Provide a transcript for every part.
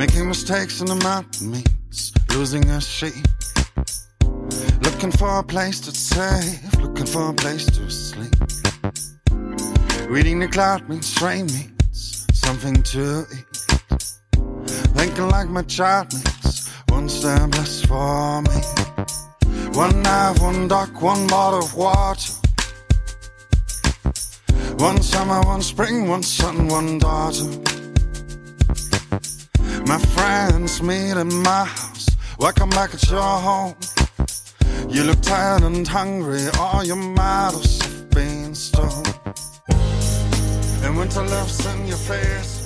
Making mistakes in the mountain means losing a sheep. Looking for a place to safe, looking for a place to sleep. Reading the cloud means rain means something to eat. Thinking like my child means one step less for me. One knife, one duck, one bottle of water. One summer, one spring, one sun, one daughter. My friends meet in my house. Welcome back at your home. You look tired and hungry, all your models have been stolen. And winter lives in your face.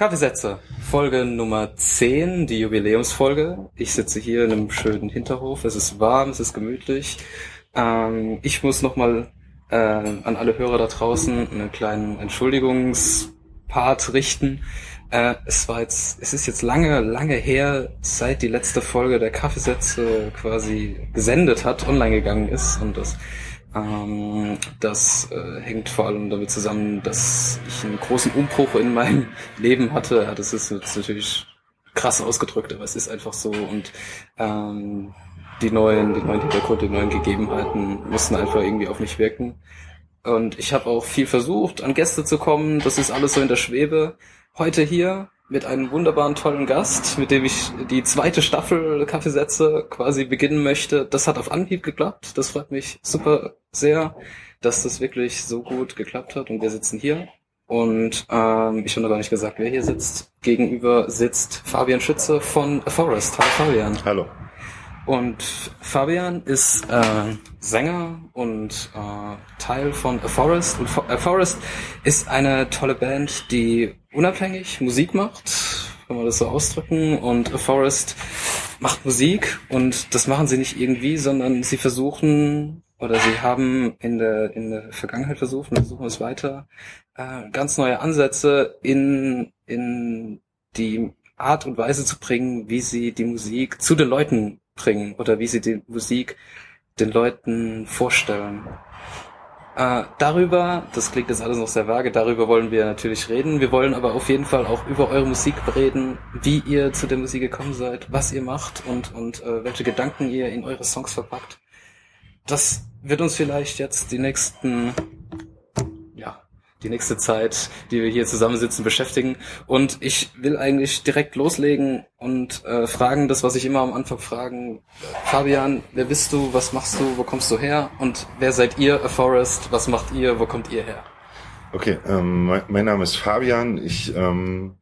Kaffeesätze, Folge Nummer 10, die Jubiläumsfolge. Ich sitze hier in einem schönen Hinterhof. Es ist warm, es ist gemütlich. Ähm, ich muss nochmal äh, an alle Hörer da draußen einen kleinen Entschuldigungspart richten. Äh, es war jetzt, es ist jetzt lange, lange her, seit die letzte Folge der Kaffeesätze quasi gesendet hat, online gegangen ist und das ähm, das äh, hängt vor allem damit zusammen, dass ich einen großen Umbruch in meinem Leben hatte. Ja, das ist jetzt natürlich krass ausgedrückt, aber es ist einfach so und ähm, die neuen, die neuen Hintergründe, die neuen Gegebenheiten mussten einfach irgendwie auf mich wirken. Und ich habe auch viel versucht, an Gäste zu kommen. Das ist alles so in der Schwebe. Heute hier mit einem wunderbaren, tollen Gast, mit dem ich die zweite Staffel Kaffeesätze quasi beginnen möchte. Das hat auf Anhieb geklappt. Das freut mich super sehr, dass das wirklich so gut geklappt hat. Und wir sitzen hier. Und ähm, ich habe noch gar nicht gesagt, wer hier sitzt. Gegenüber sitzt Fabian Schütze von A Forest. Hallo Fabian. Hallo. Und Fabian ist äh, Sänger und äh, Teil von A Forest. Und A Forest ist eine tolle Band, die unabhängig Musik macht, kann man das so ausdrücken. Und A Forest macht Musik und das machen sie nicht irgendwie, sondern sie versuchen oder sie haben in der, in der Vergangenheit versucht und versuchen es weiter, äh, ganz neue Ansätze in, in die Art und Weise zu bringen, wie sie die Musik zu den Leuten bringen oder wie sie die Musik den Leuten vorstellen. Äh, darüber, das klingt jetzt alles noch sehr vage, darüber wollen wir natürlich reden. Wir wollen aber auf jeden Fall auch über eure Musik reden, wie ihr zu der Musik gekommen seid, was ihr macht und, und äh, welche Gedanken ihr in eure Songs verpackt. Das wird uns vielleicht jetzt die nächsten die nächste Zeit, die wir hier zusammensitzen, beschäftigen. Und ich will eigentlich direkt loslegen und äh, fragen, das, was ich immer am Anfang fragen. Fabian, wer bist du? Was machst du? Wo kommst du her? Und wer seid ihr, A Forest? Was macht ihr? Wo kommt ihr her? Okay, ähm, mein, mein Name ist Fabian. Ich ähm,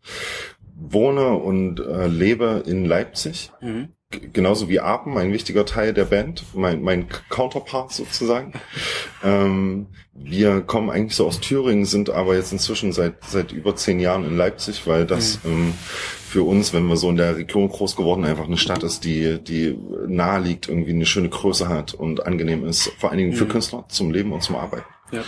wohne und äh, lebe in Leipzig. Mhm genauso wie Apen, ein wichtiger Teil der Band, mein, mein Counterpart sozusagen. ähm, wir kommen eigentlich so aus Thüringen, sind aber jetzt inzwischen seit seit über zehn Jahren in Leipzig, weil das mhm. ähm, für uns, wenn wir so in der Region groß geworden, einfach eine Stadt ist, die die nahe liegt, irgendwie eine schöne Größe hat und angenehm ist, vor allen Dingen für mhm. Künstler zum Leben und zum Arbeiten. Ja.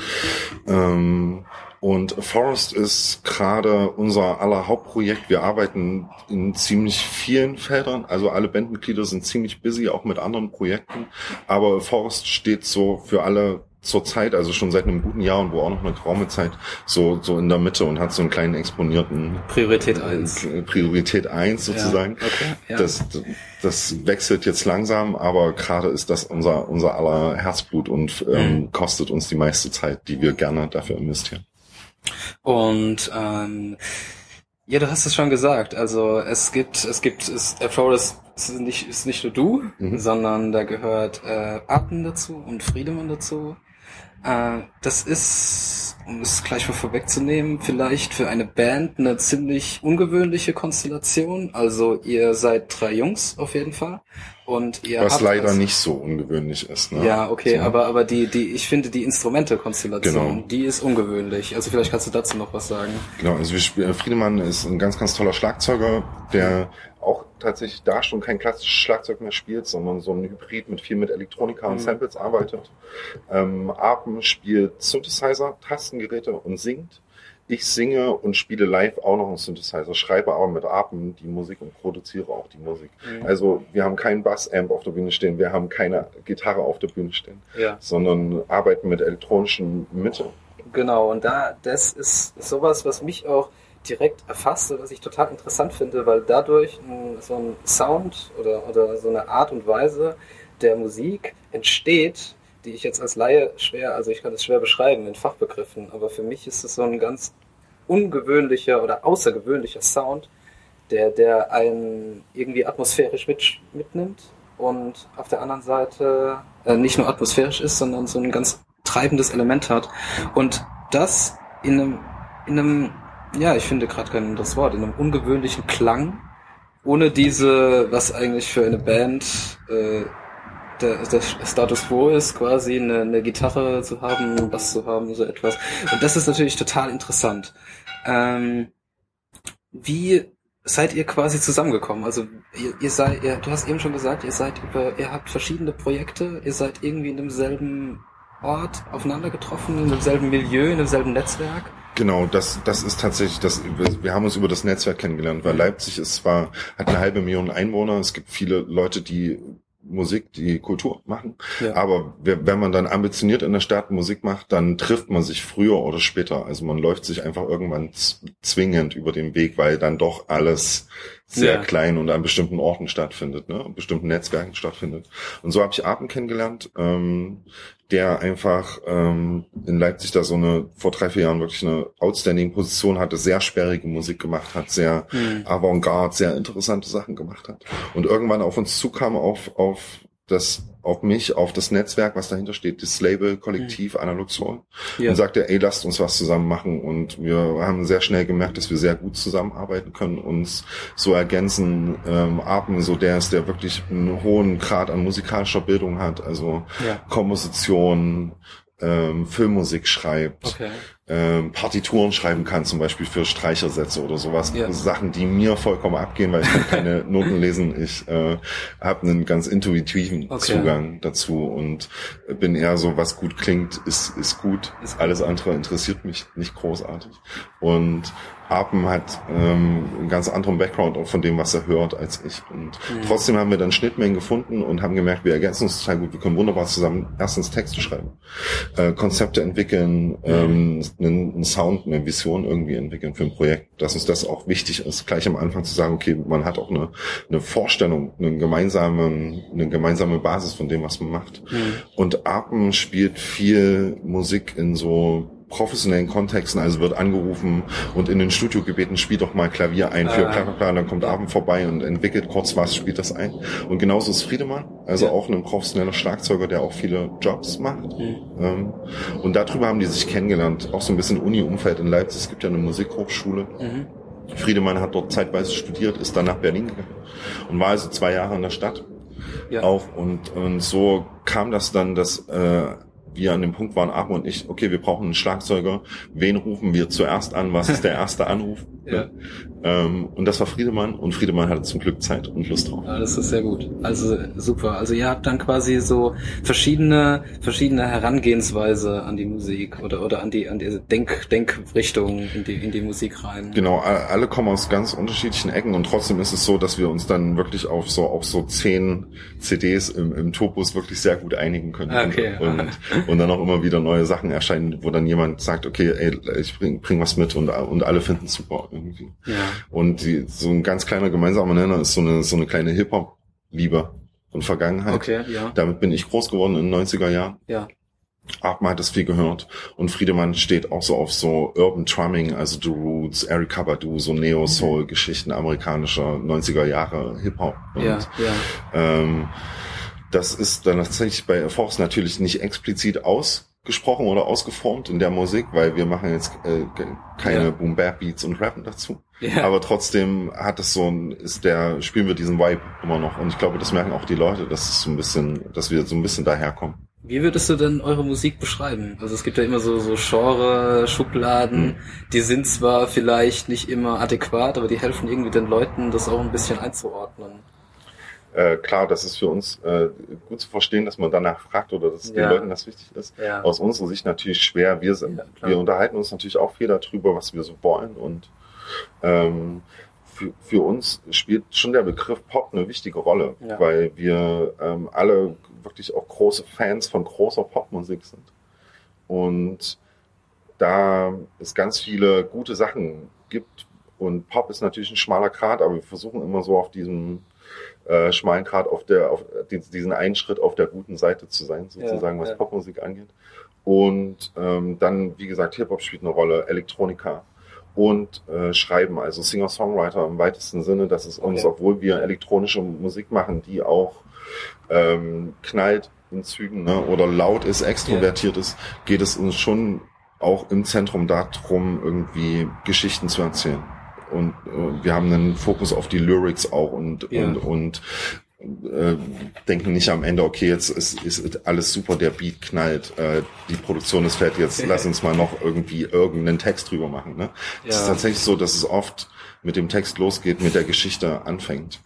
Ähm, und Forest ist gerade unser aller Hauptprojekt. Wir arbeiten in ziemlich vielen Feldern. Also alle Bandmitglieder sind ziemlich busy, auch mit anderen Projekten. Aber Forest steht so für alle zur Zeit, also schon seit einem guten Jahr und wo auch noch eine geraume Zeit, so, so in der Mitte und hat so einen kleinen exponierten Priorität eins Priorität eins sozusagen. Ja, okay, ja. Das, das wechselt jetzt langsam, aber gerade ist das unser, unser aller Herzblut und ähm, mhm. kostet uns die meiste Zeit, die wir gerne dafür investieren. Und ähm, ja, du hast es schon gesagt. Also es gibt, es gibt, es, Air Forest ist nicht, ist nicht nur du, mhm. sondern da gehört äh, Arten dazu und Friedemann dazu. Äh, das ist, um es gleich mal vorwegzunehmen, vielleicht für eine Band eine ziemlich ungewöhnliche Konstellation. Also ihr seid drei Jungs auf jeden Fall. Und ihr Was leider also, nicht so ungewöhnlich ist. Ne? Ja, okay, so. aber, aber die, die, ich finde die Instrumente-Konstellation, genau. die ist ungewöhnlich. Also vielleicht kannst du dazu noch was sagen. Genau, also wir spielen, Friedemann ist ein ganz, ganz toller Schlagzeuger, der auch tatsächlich da schon kein klassisches Schlagzeug mehr spielt, sondern so ein Hybrid mit viel mit Elektronika und Mhm. Samples arbeitet. Ähm, Apen spielt Synthesizer, Tastengeräte und singt. Ich singe und spiele live auch noch einen Synthesizer, schreibe aber mit Apen die Musik und produziere auch die Musik. Mhm. Also wir haben keinen Bassamp auf der Bühne stehen, wir haben keine Gitarre auf der Bühne stehen, ja. sondern arbeiten mit elektronischen Mitteln. Genau, und da, das ist sowas, was mich auch direkt erfasst und was ich total interessant finde, weil dadurch so ein Sound oder, oder so eine Art und Weise der Musik entsteht, die ich jetzt als Laie schwer, also ich kann es schwer beschreiben in Fachbegriffen, aber für mich ist es so ein ganz ungewöhnlicher oder außergewöhnlicher Sound, der, der einen irgendwie atmosphärisch mit, mitnimmt und auf der anderen Seite äh, nicht nur atmosphärisch ist, sondern so ein ganz treibendes Element hat. Und das in einem, in einem, ja, ich finde gerade kein anderes Wort, in einem ungewöhnlichen Klang, ohne diese, was eigentlich für eine Band äh, der, der Status Quo ist, quasi eine, eine Gitarre zu haben, Bass zu haben, so etwas. Und das ist natürlich total interessant. Ähm, wie seid ihr quasi zusammengekommen? Also ihr, ihr seid, ihr, du hast eben schon gesagt, ihr seid über, ihr habt verschiedene Projekte, ihr seid irgendwie in demselben Ort aufeinander getroffen, in demselben Milieu, in demselben Netzwerk. Genau, das, das ist tatsächlich, das, wir haben uns über das Netzwerk kennengelernt, weil Leipzig ist zwar, hat eine halbe Million Einwohner, es gibt viele Leute, die Musik, die Kultur machen. Ja. Aber wenn man dann ambitioniert in der Stadt Musik macht, dann trifft man sich früher oder später. Also man läuft sich einfach irgendwann zwingend über den Weg, weil dann doch alles sehr Ja. klein und an bestimmten Orten stattfindet, ne? an bestimmten Netzwerken stattfindet. Und so habe ich Arten kennengelernt, ähm, der einfach ähm, in Leipzig da so eine, vor drei, vier Jahren wirklich eine outstanding Position hatte, sehr sperrige Musik gemacht hat, sehr Hm. Avantgarde, sehr interessante Sachen gemacht hat. Und irgendwann auf uns zukam, auf, auf das, auf mich, auf das Netzwerk, was dahinter steht, das Label, Kollektiv, Analog Soul. Ja. Und sagte, ey, lasst uns was zusammen machen. Und wir haben sehr schnell gemerkt, dass wir sehr gut zusammenarbeiten können, uns so ergänzen. Ähm, Apen, so der ist, der wirklich einen hohen Grad an musikalischer Bildung hat, also Ja. Komposition, ähm, Filmmusik schreibt Okay. Ähm, Partituren schreiben kann, zum Beispiel für Streichersätze oder sowas. Ja. Sachen, die mir vollkommen abgehen, weil ich kann keine Noten lesen. Ich äh, habe einen ganz intuitiven Okay. Zugang dazu und bin eher so, was gut klingt, ist, ist gut. Ist. Alles andere interessiert mich nicht großartig. Und Apen hat ähm, einen ganz anderen Background auch von dem, was er hört, als ich. Und Mhm. trotzdem haben wir dann Schnittmengen gefunden und haben gemerkt, wir ergänzen uns total gut. Wir können wunderbar zusammen erstens Texte schreiben, äh, Konzepte entwickeln, ähm, einen, einen Sound, eine Vision irgendwie entwickeln für ein Projekt. Dass uns das auch wichtig ist, gleich am Anfang zu sagen, okay, man hat auch eine, eine Vorstellung, eine gemeinsame, eine gemeinsame Basis von dem, was man macht. Hm. Und Apen spielt viel Musik in so professionellen Kontexten, also wird angerufen und in den Studio gebeten, spiel doch mal Klavier ein für bla bla bla, dann kommt Abend vorbei und entwickelt kurz was, spielt das ein. Und genauso ist Friedemann, also Ja. auch ein professioneller Schlagzeuger, der auch viele Jobs macht. Hm. Ähm, und darüber haben die sich kennengelernt, auch so ein bisschen Uni-Umfeld in Leipzig. Es gibt ja eine Musikhochschule. Mhm. Friedemann hat dort zeitweise studiert, ist dann nach Berlin gegangen und war also zwei Jahre in der Stadt Ja. auch und, und so kam das dann, dass äh, wir an dem Punkt waren, Aachen und ich, okay, wir brauchen einen Schlagzeuger. Wen rufen wir zuerst an? Was ist der erste Anruf? Ja. Ähm, und das war Friedemann und Friedemann hatte zum Glück Zeit und Lust drauf. Ja, das ist sehr gut. Also super. Also ihr habt dann quasi so verschiedene verschiedene Herangehensweise an die Musik oder oder an die an die Denk Denkrichtung in die in die Musik rein. Genau, alle kommen aus ganz unterschiedlichen Ecken und trotzdem ist es so, dass wir uns dann wirklich auf so auf so zehn CDs im, im Topus wirklich sehr gut einigen können. Ah, Okay. Und, und, und dann auch immer wieder neue Sachen erscheinen, wo dann jemand sagt, okay, ey, ich bring, bring was mit und, und alle finden es super irgendwie. Ja. Und die, so ein ganz kleiner gemeinsamer Nenner ist so eine, so eine kleine Hip-Hop-Liebe und Vergangenheit. Okay, ja. Damit bin ich groß geworden in den 90er Jahren. Ja. Abma hat das viel gehört. Und Friedemann steht auch so auf so Urban Drumming, also The Roots, Eric Badu, so Neo-Soul-Geschichten amerikanischer 90er Jahre Hip-Hop. Und, Ja, ja. Ähm, das ist dann tatsächlich bei Force natürlich nicht explizit ausgesprochen oder ausgeformt in der Musik, weil wir machen jetzt äh, ke- keine Ja. Boom-Bap-Beats und Rappen dazu. Ja. Aber trotzdem hat es so ein, ist der, spielen wir diesen Vibe immer noch. Und ich glaube, das merken auch die Leute, dass es so ein bisschen, dass wir so ein bisschen daherkommen. Wie würdest du denn eure Musik beschreiben? Also es gibt ja immer so, so Genre, Schubladen, mhm. die sind zwar vielleicht nicht immer adäquat, aber die helfen irgendwie den Leuten, das auch ein bisschen einzuordnen. Äh, klar, das ist für uns äh, gut zu verstehen, dass man danach fragt oder dass ja. den Leuten das wichtig ist. Ja. Aus unserer Sicht natürlich schwer. Wir, sind, ja, wir unterhalten uns natürlich auch viel darüber, was wir so wollen und ähm, für, für uns spielt schon der Begriff Pop eine wichtige Rolle, weil wir ähm, alle wirklich auch große Fans von großer Popmusik sind. Und da es ganz viele gute Sachen gibt und Pop ist natürlich ein schmaler Grad, aber wir versuchen immer so auf diesem äh, schmalen Grad auf der, auf diesen einen Schritt auf der guten Seite zu sein, sozusagen, ja, was ja. Popmusik angeht. Und ähm, dann, wie gesagt, Hip-Hop spielt eine Rolle, Elektronika, und äh, schreiben, also Singer-Songwriter im weitesten Sinne. Das ist uns, okay. obwohl wir elektronische Musik machen, die auch ähm, knallt in Zügen ne, oder laut ist, extrovertiert yeah. ist, geht es uns schon auch im Zentrum darum, irgendwie Geschichten zu erzählen. Und äh, wir haben einen Fokus auf die Lyrics auch und, yeah. und, und äh, denken nicht am Ende, okay, jetzt ist, ist alles super, der Beat knallt, äh, die Produktion ist fertig, jetzt lass uns mal noch irgendwie irgendeinen Text drüber machen. Ne? Ja. Es ist tatsächlich so, dass es oft mit dem Text losgeht, mit der Geschichte anfängt.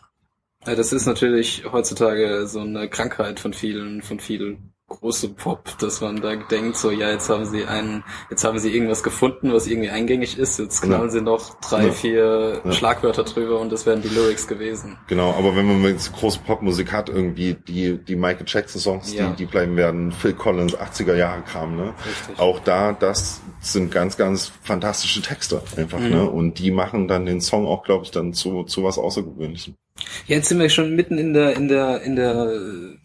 Ja, das ist natürlich heutzutage so eine Krankheit von vielen, von vielen große Pop, dass man da denkt, so ja, jetzt haben sie einen, jetzt haben sie irgendwas gefunden, was irgendwie eingängig ist, jetzt knallen ja. sie noch drei, ja. vier ja. Schlagwörter drüber und das wären die Lyrics gewesen. Genau, aber wenn man jetzt große Popmusik hat, irgendwie die, die Michael Jackson Songs, die, die bleiben werden, Phil Collins, 80er Jahre Kram, ne? Richtig. Auch da, das sind ganz, ganz fantastische Texte einfach, mhm. ne? Und die machen dann den Song auch, glaube ich, dann zu, zu was Außergewöhnlichem. Ja, jetzt sind wir schon mitten in der, in der, in der,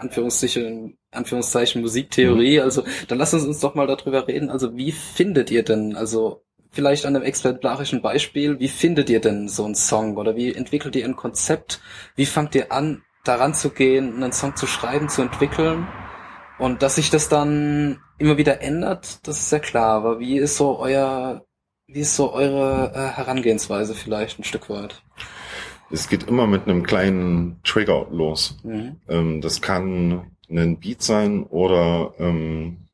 Anführungszeichen, Anführungszeichen Musiktheorie. Mhm. Also dann lass uns uns doch mal darüber reden. Also wie findet ihr denn, also vielleicht an einem exemplarischen Beispiel, wie findet ihr denn so einen Song oder wie entwickelt ihr ein Konzept? Wie fangt ihr an, daran zu gehen, einen Song zu schreiben, zu entwickeln? Und dass sich das dann immer wieder ändert, das ist ja klar. Aber wie ist so euer, wie ist so eure äh, Herangehensweise vielleicht ein Stück weit? Es geht immer mit einem kleinen Trigger los. Mhm. Ähm, das kann ein Beat sein oder ähm,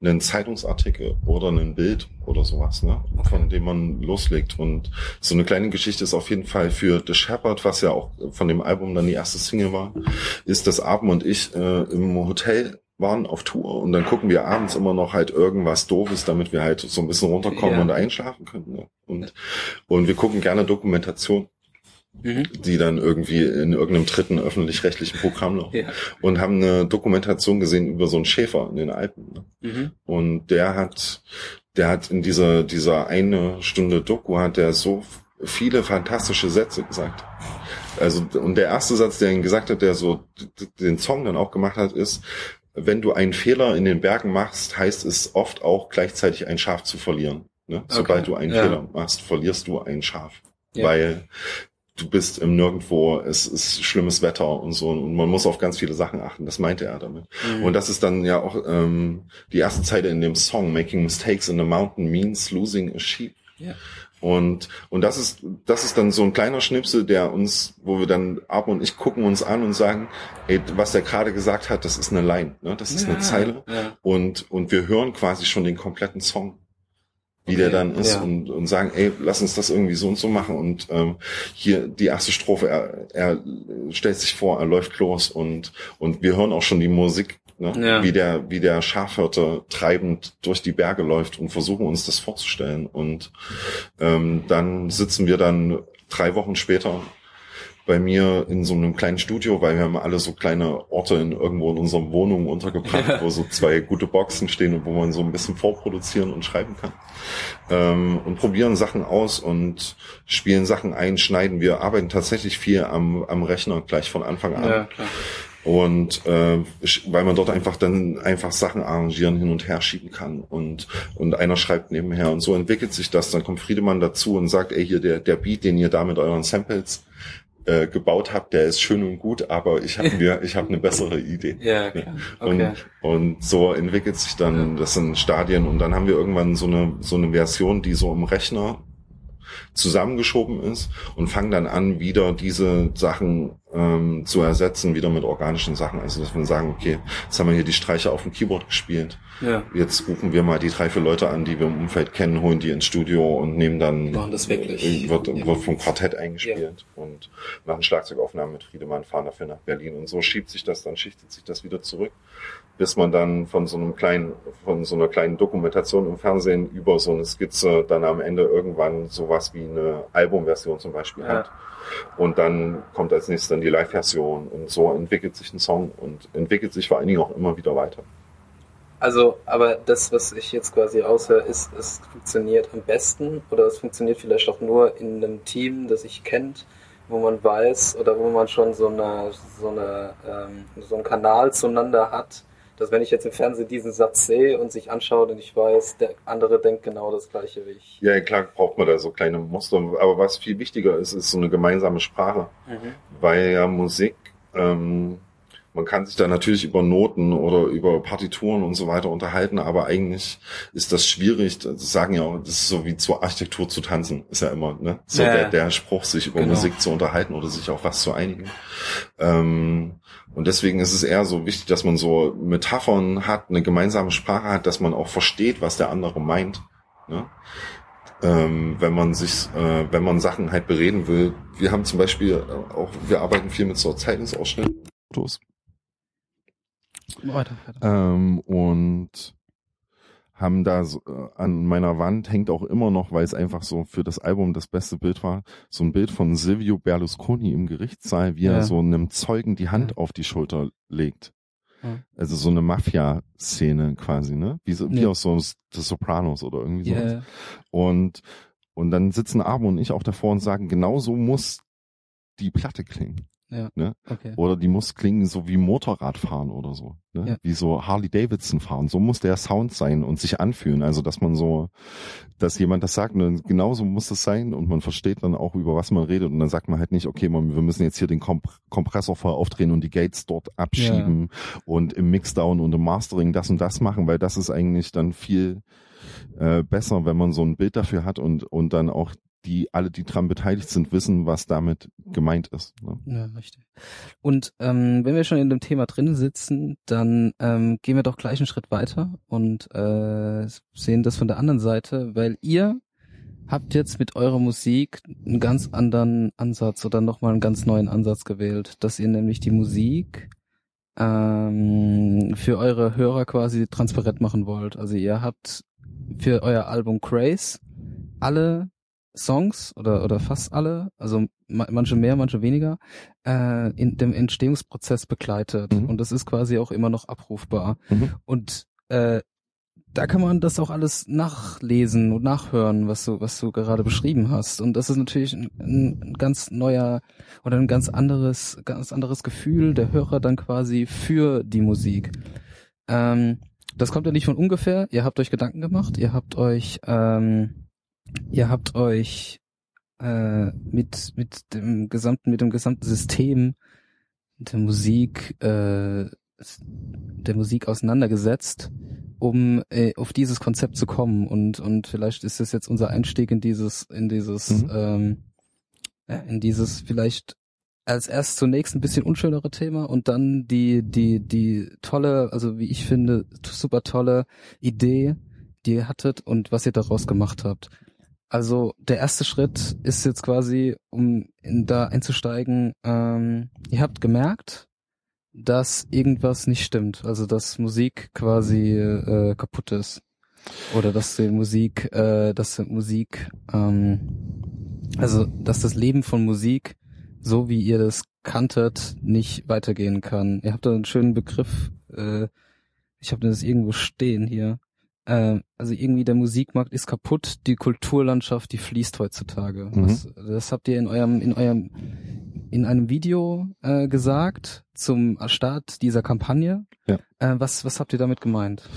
einen Zeitungsartikel oder ein Bild oder sowas, ne, von dem man loslegt. Und so eine kleine Geschichte ist auf jeden Fall für The Shepherd, was ja auch von dem Album dann die erste Single war, ist, dass Abend und ich äh, im Hotel waren auf Tour und dann gucken wir abends immer noch halt irgendwas Doofes, damit wir halt so ein bisschen runterkommen ja. und einschlafen können. Ne? Und, und wir gucken gerne Dokumentation mhm. die dann irgendwie in irgendeinem dritten öffentlich-rechtlichen Programm noch ja. und haben eine Dokumentation gesehen über so einen Schäfer in den Alpen. Ne? Mhm. Und der hat, der hat in dieser, dieser eine Stunde Doku hat der so viele fantastische Sätze gesagt. Also, und der erste Satz, der ihn gesagt hat, der so den Song dann auch gemacht hat, ist, wenn du einen Fehler in den Bergen machst, heißt es oft auch gleichzeitig ein Schaf zu verlieren. Ne? Okay. Sobald du einen ja. Fehler machst, verlierst du ein Schaf. Ja. Weil du bist im Nirgendwo, es ist schlimmes Wetter und so und man muss auf ganz viele Sachen achten. Das meinte er damit. Mhm. Und das ist dann ja auch ähm, die erste Zeile in dem Song, Making Mistakes in the Mountain means losing a sheep. Ja. Und, und das ist, das ist dann so ein kleiner Schnipsel, der uns, wo wir dann, Ab und ich gucken uns an und sagen, ey, was der gerade gesagt hat, das ist eine Line, ne? das ist ja, eine Zeile. Ja. Und, und wir hören quasi schon den kompletten Song wie okay, der dann ist ja. und, und sagen, ey, lass uns das irgendwie so und so machen. Und ähm, hier die erste Strophe, er, er stellt sich vor, er läuft los und, und wir hören auch schon die Musik, ne? Ja. wie der, wie der Schafhirte treibend durch die Berge läuft und versuchen uns das vorzustellen. Und ähm, dann sitzen wir dann drei Wochen später bei mir in so einem kleinen Studio, weil wir haben alle so kleine Orte in irgendwo in unseren Wohnungen untergebracht, ja. wo so zwei gute Boxen stehen und wo man so ein bisschen vorproduzieren und schreiben kann. Ähm, und probieren Sachen aus und spielen Sachen ein, schneiden. Wir arbeiten tatsächlich viel am, am Rechner gleich von Anfang an. Ja, klar. Und äh, weil man dort einfach dann einfach Sachen arrangieren, hin und her schieben kann und und einer schreibt nebenher und so entwickelt sich das. Dann kommt Friedemann dazu und sagt, ey hier der der Beat, den ihr da mit euren Samples äh, gebaut habt, der ist schön und gut, aber ich habe mir, ich habe eine bessere Idee. Ja, klar. Okay. Und, und so entwickelt sich dann, das sind Stadien und dann haben wir irgendwann so eine so eine Version, die so im Rechner zusammengeschoben ist und fangen dann an, wieder diese Sachen ähm, zu ersetzen, wieder mit organischen Sachen. Also dass wir sagen, okay, jetzt haben wir hier die Streicher auf dem Keyboard gespielt. Ja. Jetzt rufen wir mal die drei, vier Leute an, die wir im Umfeld kennen, holen die ins Studio und nehmen dann machen das wirklich. Wird, ja. wird vom Quartett eingespielt ja. und machen Schlagzeugaufnahmen mit Friedemann, fahren dafür nach Berlin. Und so schiebt sich das, dann schichtet sich das wieder zurück, bis man dann von so einem kleinen, von so einer kleinen Dokumentation im Fernsehen über so eine Skizze dann am Ende irgendwann sowas wie eine Albumversion zum Beispiel ja. hat. Und dann kommt als nächstes dann die Live-Version und so entwickelt sich ein Song und entwickelt sich vor allen Dingen auch immer wieder weiter. Also, aber das, was ich jetzt quasi aushöre, ist, es funktioniert am besten oder es funktioniert vielleicht auch nur in einem Team, das sich kennt, wo man weiß oder wo man schon so eine, so eine, ähm, so einen Kanal zueinander hat, dass wenn ich jetzt im Fernsehen diesen Satz sehe und sich anschaue und ich weiß, der andere denkt genau das gleiche wie ich. Ja, klar braucht man da so kleine Muster. Aber was viel wichtiger ist, ist so eine gemeinsame Sprache. Mhm. Weil ja Musik, ähm, man kann sich da natürlich über Noten oder über Partituren und so weiter unterhalten, aber eigentlich ist das schwierig. Das sagen ja auch, das ist so wie zur Architektur zu tanzen, ist ja immer, ne? So ja, der, der Spruch, sich über genau. Musik zu unterhalten oder sich auf was zu einigen. Ähm, und deswegen ist es eher so wichtig, dass man so Metaphern hat, eine gemeinsame Sprache hat, dass man auch versteht, was der andere meint. Ne? Ähm, wenn man sich, äh, wenn man Sachen halt bereden will. Wir haben zum Beispiel auch, wir arbeiten viel mit so Zeitungsausschnitten. Weiter, weiter. Ähm, und haben da so, äh, an meiner Wand hängt auch immer noch, weil es einfach so für das Album das beste Bild war, so ein Bild von Silvio Berlusconi im Gerichtssaal, wie ja. er so einem Zeugen die Hand ja. auf die Schulter legt. Ja. Also so eine Mafia-Szene quasi, ne? Wie, so, wie aus so The Sopranos oder irgendwie so. Und, und dann sitzen Abo und ich auch davor und sagen, genau so muss die Platte klingen. Ja. Ne? Okay. Oder die muss klingen so wie Motorradfahren oder so. Ne? Ja. Wie so Harley Davidson fahren. So muss der Sound sein und sich anfühlen. Also dass man so, dass jemand das sagt, und genauso muss das sein und man versteht dann auch, über was man redet. Und dann sagt man halt nicht, okay, man, wir müssen jetzt hier den Komp Kompressor voll aufdrehen und die Gates dort abschieben ja. und im Mixdown und im Mastering das und das machen, weil das ist eigentlich dann viel äh, besser, wenn man so ein Bild dafür hat und, und dann auch die alle, die dran beteiligt sind, wissen, was damit gemeint ist. Ne? Ja, richtig. Und ähm, wenn wir schon in dem Thema drin sitzen, dann ähm, gehen wir doch gleich einen Schritt weiter und äh, sehen das von der anderen Seite, weil ihr habt jetzt mit eurer Musik einen ganz anderen Ansatz oder nochmal einen ganz neuen Ansatz gewählt, dass ihr nämlich die Musik ähm, für eure Hörer quasi transparent machen wollt. Also ihr habt für euer Album Craze alle Songs oder oder fast alle, also manche mehr, manche weniger, äh, in dem Entstehungsprozess begleitet mhm. und das ist quasi auch immer noch abrufbar mhm. und äh, da kann man das auch alles nachlesen und nachhören, was du was du gerade beschrieben hast und das ist natürlich ein, ein ganz neuer oder ein ganz anderes ganz anderes Gefühl der Hörer dann quasi für die Musik. Ähm, das kommt ja nicht von ungefähr. Ihr habt euch Gedanken gemacht, ihr habt euch ähm, ihr habt euch äh, mit mit dem gesamten mit dem gesamten System der Musik äh, der Musik auseinandergesetzt, um äh, auf dieses Konzept zu kommen und und vielleicht ist das jetzt unser Einstieg in dieses in dieses mhm. ähm, in dieses vielleicht als erst zunächst ein bisschen unschönere Thema und dann die die die tolle also wie ich finde super tolle Idee die ihr hattet und was ihr daraus gemacht habt. Also der erste Schritt ist jetzt quasi, um in, da einzusteigen, ähm, ihr habt gemerkt, dass irgendwas nicht stimmt. Also dass Musik quasi äh, kaputt ist. Oder dass die Musik, äh, dass Musik, ähm, also dass das Leben von Musik, so wie ihr das kanntet, nicht weitergehen kann. Ihr habt da einen schönen Begriff, äh, ich habe das irgendwo stehen hier äh, also irgendwie der Musikmarkt ist kaputt, die Kulturlandschaft, die fließt heutzutage. Mhm. Was, das habt ihr in eurem, in eurem, in einem Video äh, gesagt, zum Start dieser Kampagne. Ja. Äh, was, was habt ihr damit gemeint?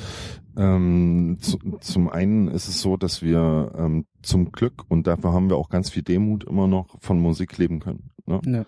Ähm, zu, zum einen ist es so, dass wir ähm, zum Glück, und dafür haben wir auch ganz viel Demut immer noch, von Musik leben können. Ne? Ja.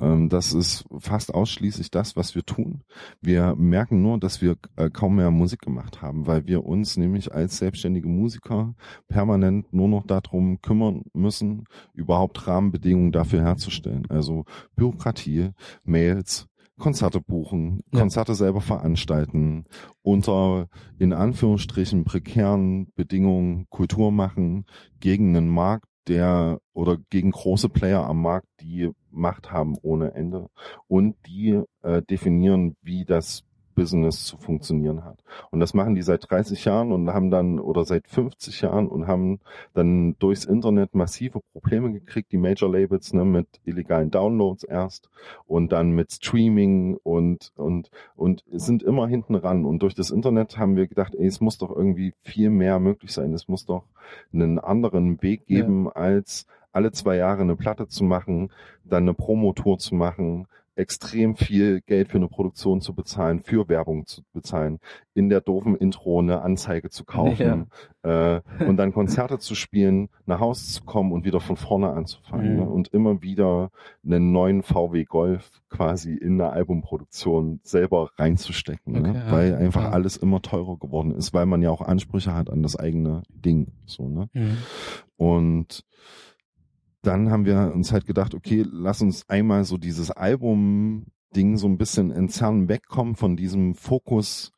Ähm, das ist fast ausschließlich das, was wir tun. Wir merken nur, dass wir äh, kaum mehr Musik gemacht haben, weil wir uns nämlich als selbstständige Musiker permanent nur noch darum kümmern müssen, überhaupt Rahmenbedingungen dafür herzustellen. Also Bürokratie, Mails, Konzerte buchen, Ja. Konzerte selber veranstalten, unter in Anführungsstrichen prekären Bedingungen Kultur machen gegen einen Markt, der oder gegen große Player am Markt, die Macht haben ohne Ende. Und die äh, definieren, wie das Business zu funktionieren hat. Und das machen die seit 30 Jahren und haben dann oder seit 50 Jahren und haben dann durchs Internet massive Probleme gekriegt, die Major Labels, ne, mit illegalen Downloads erst und dann mit Streaming und und und sind immer hinten ran und durch das Internet haben wir gedacht, ey, es muss doch irgendwie viel mehr möglich sein. Es muss doch einen anderen Weg Ja. geben, als alle zwei Jahre eine Platte zu machen, dann eine Promotour zu machen, extrem viel Geld für eine Produktion zu bezahlen, für Werbung zu bezahlen, in der doofen Intro eine Anzeige zu kaufen äh, und dann Konzerte zu spielen, nach Hause zu kommen und wieder von vorne anzufangen Mhm. ne? und immer wieder einen neuen VW Golf quasi in eine Albumproduktion selber reinzustecken, Okay, ne? ja. weil einfach Ja. alles immer teurer geworden ist, weil man ja auch Ansprüche hat an das eigene Ding, so ne. Mhm. Und dann haben wir uns halt gedacht, okay, lass uns einmal so dieses Album-Ding so ein bisschen entzerren, wegkommen von diesem Fokus,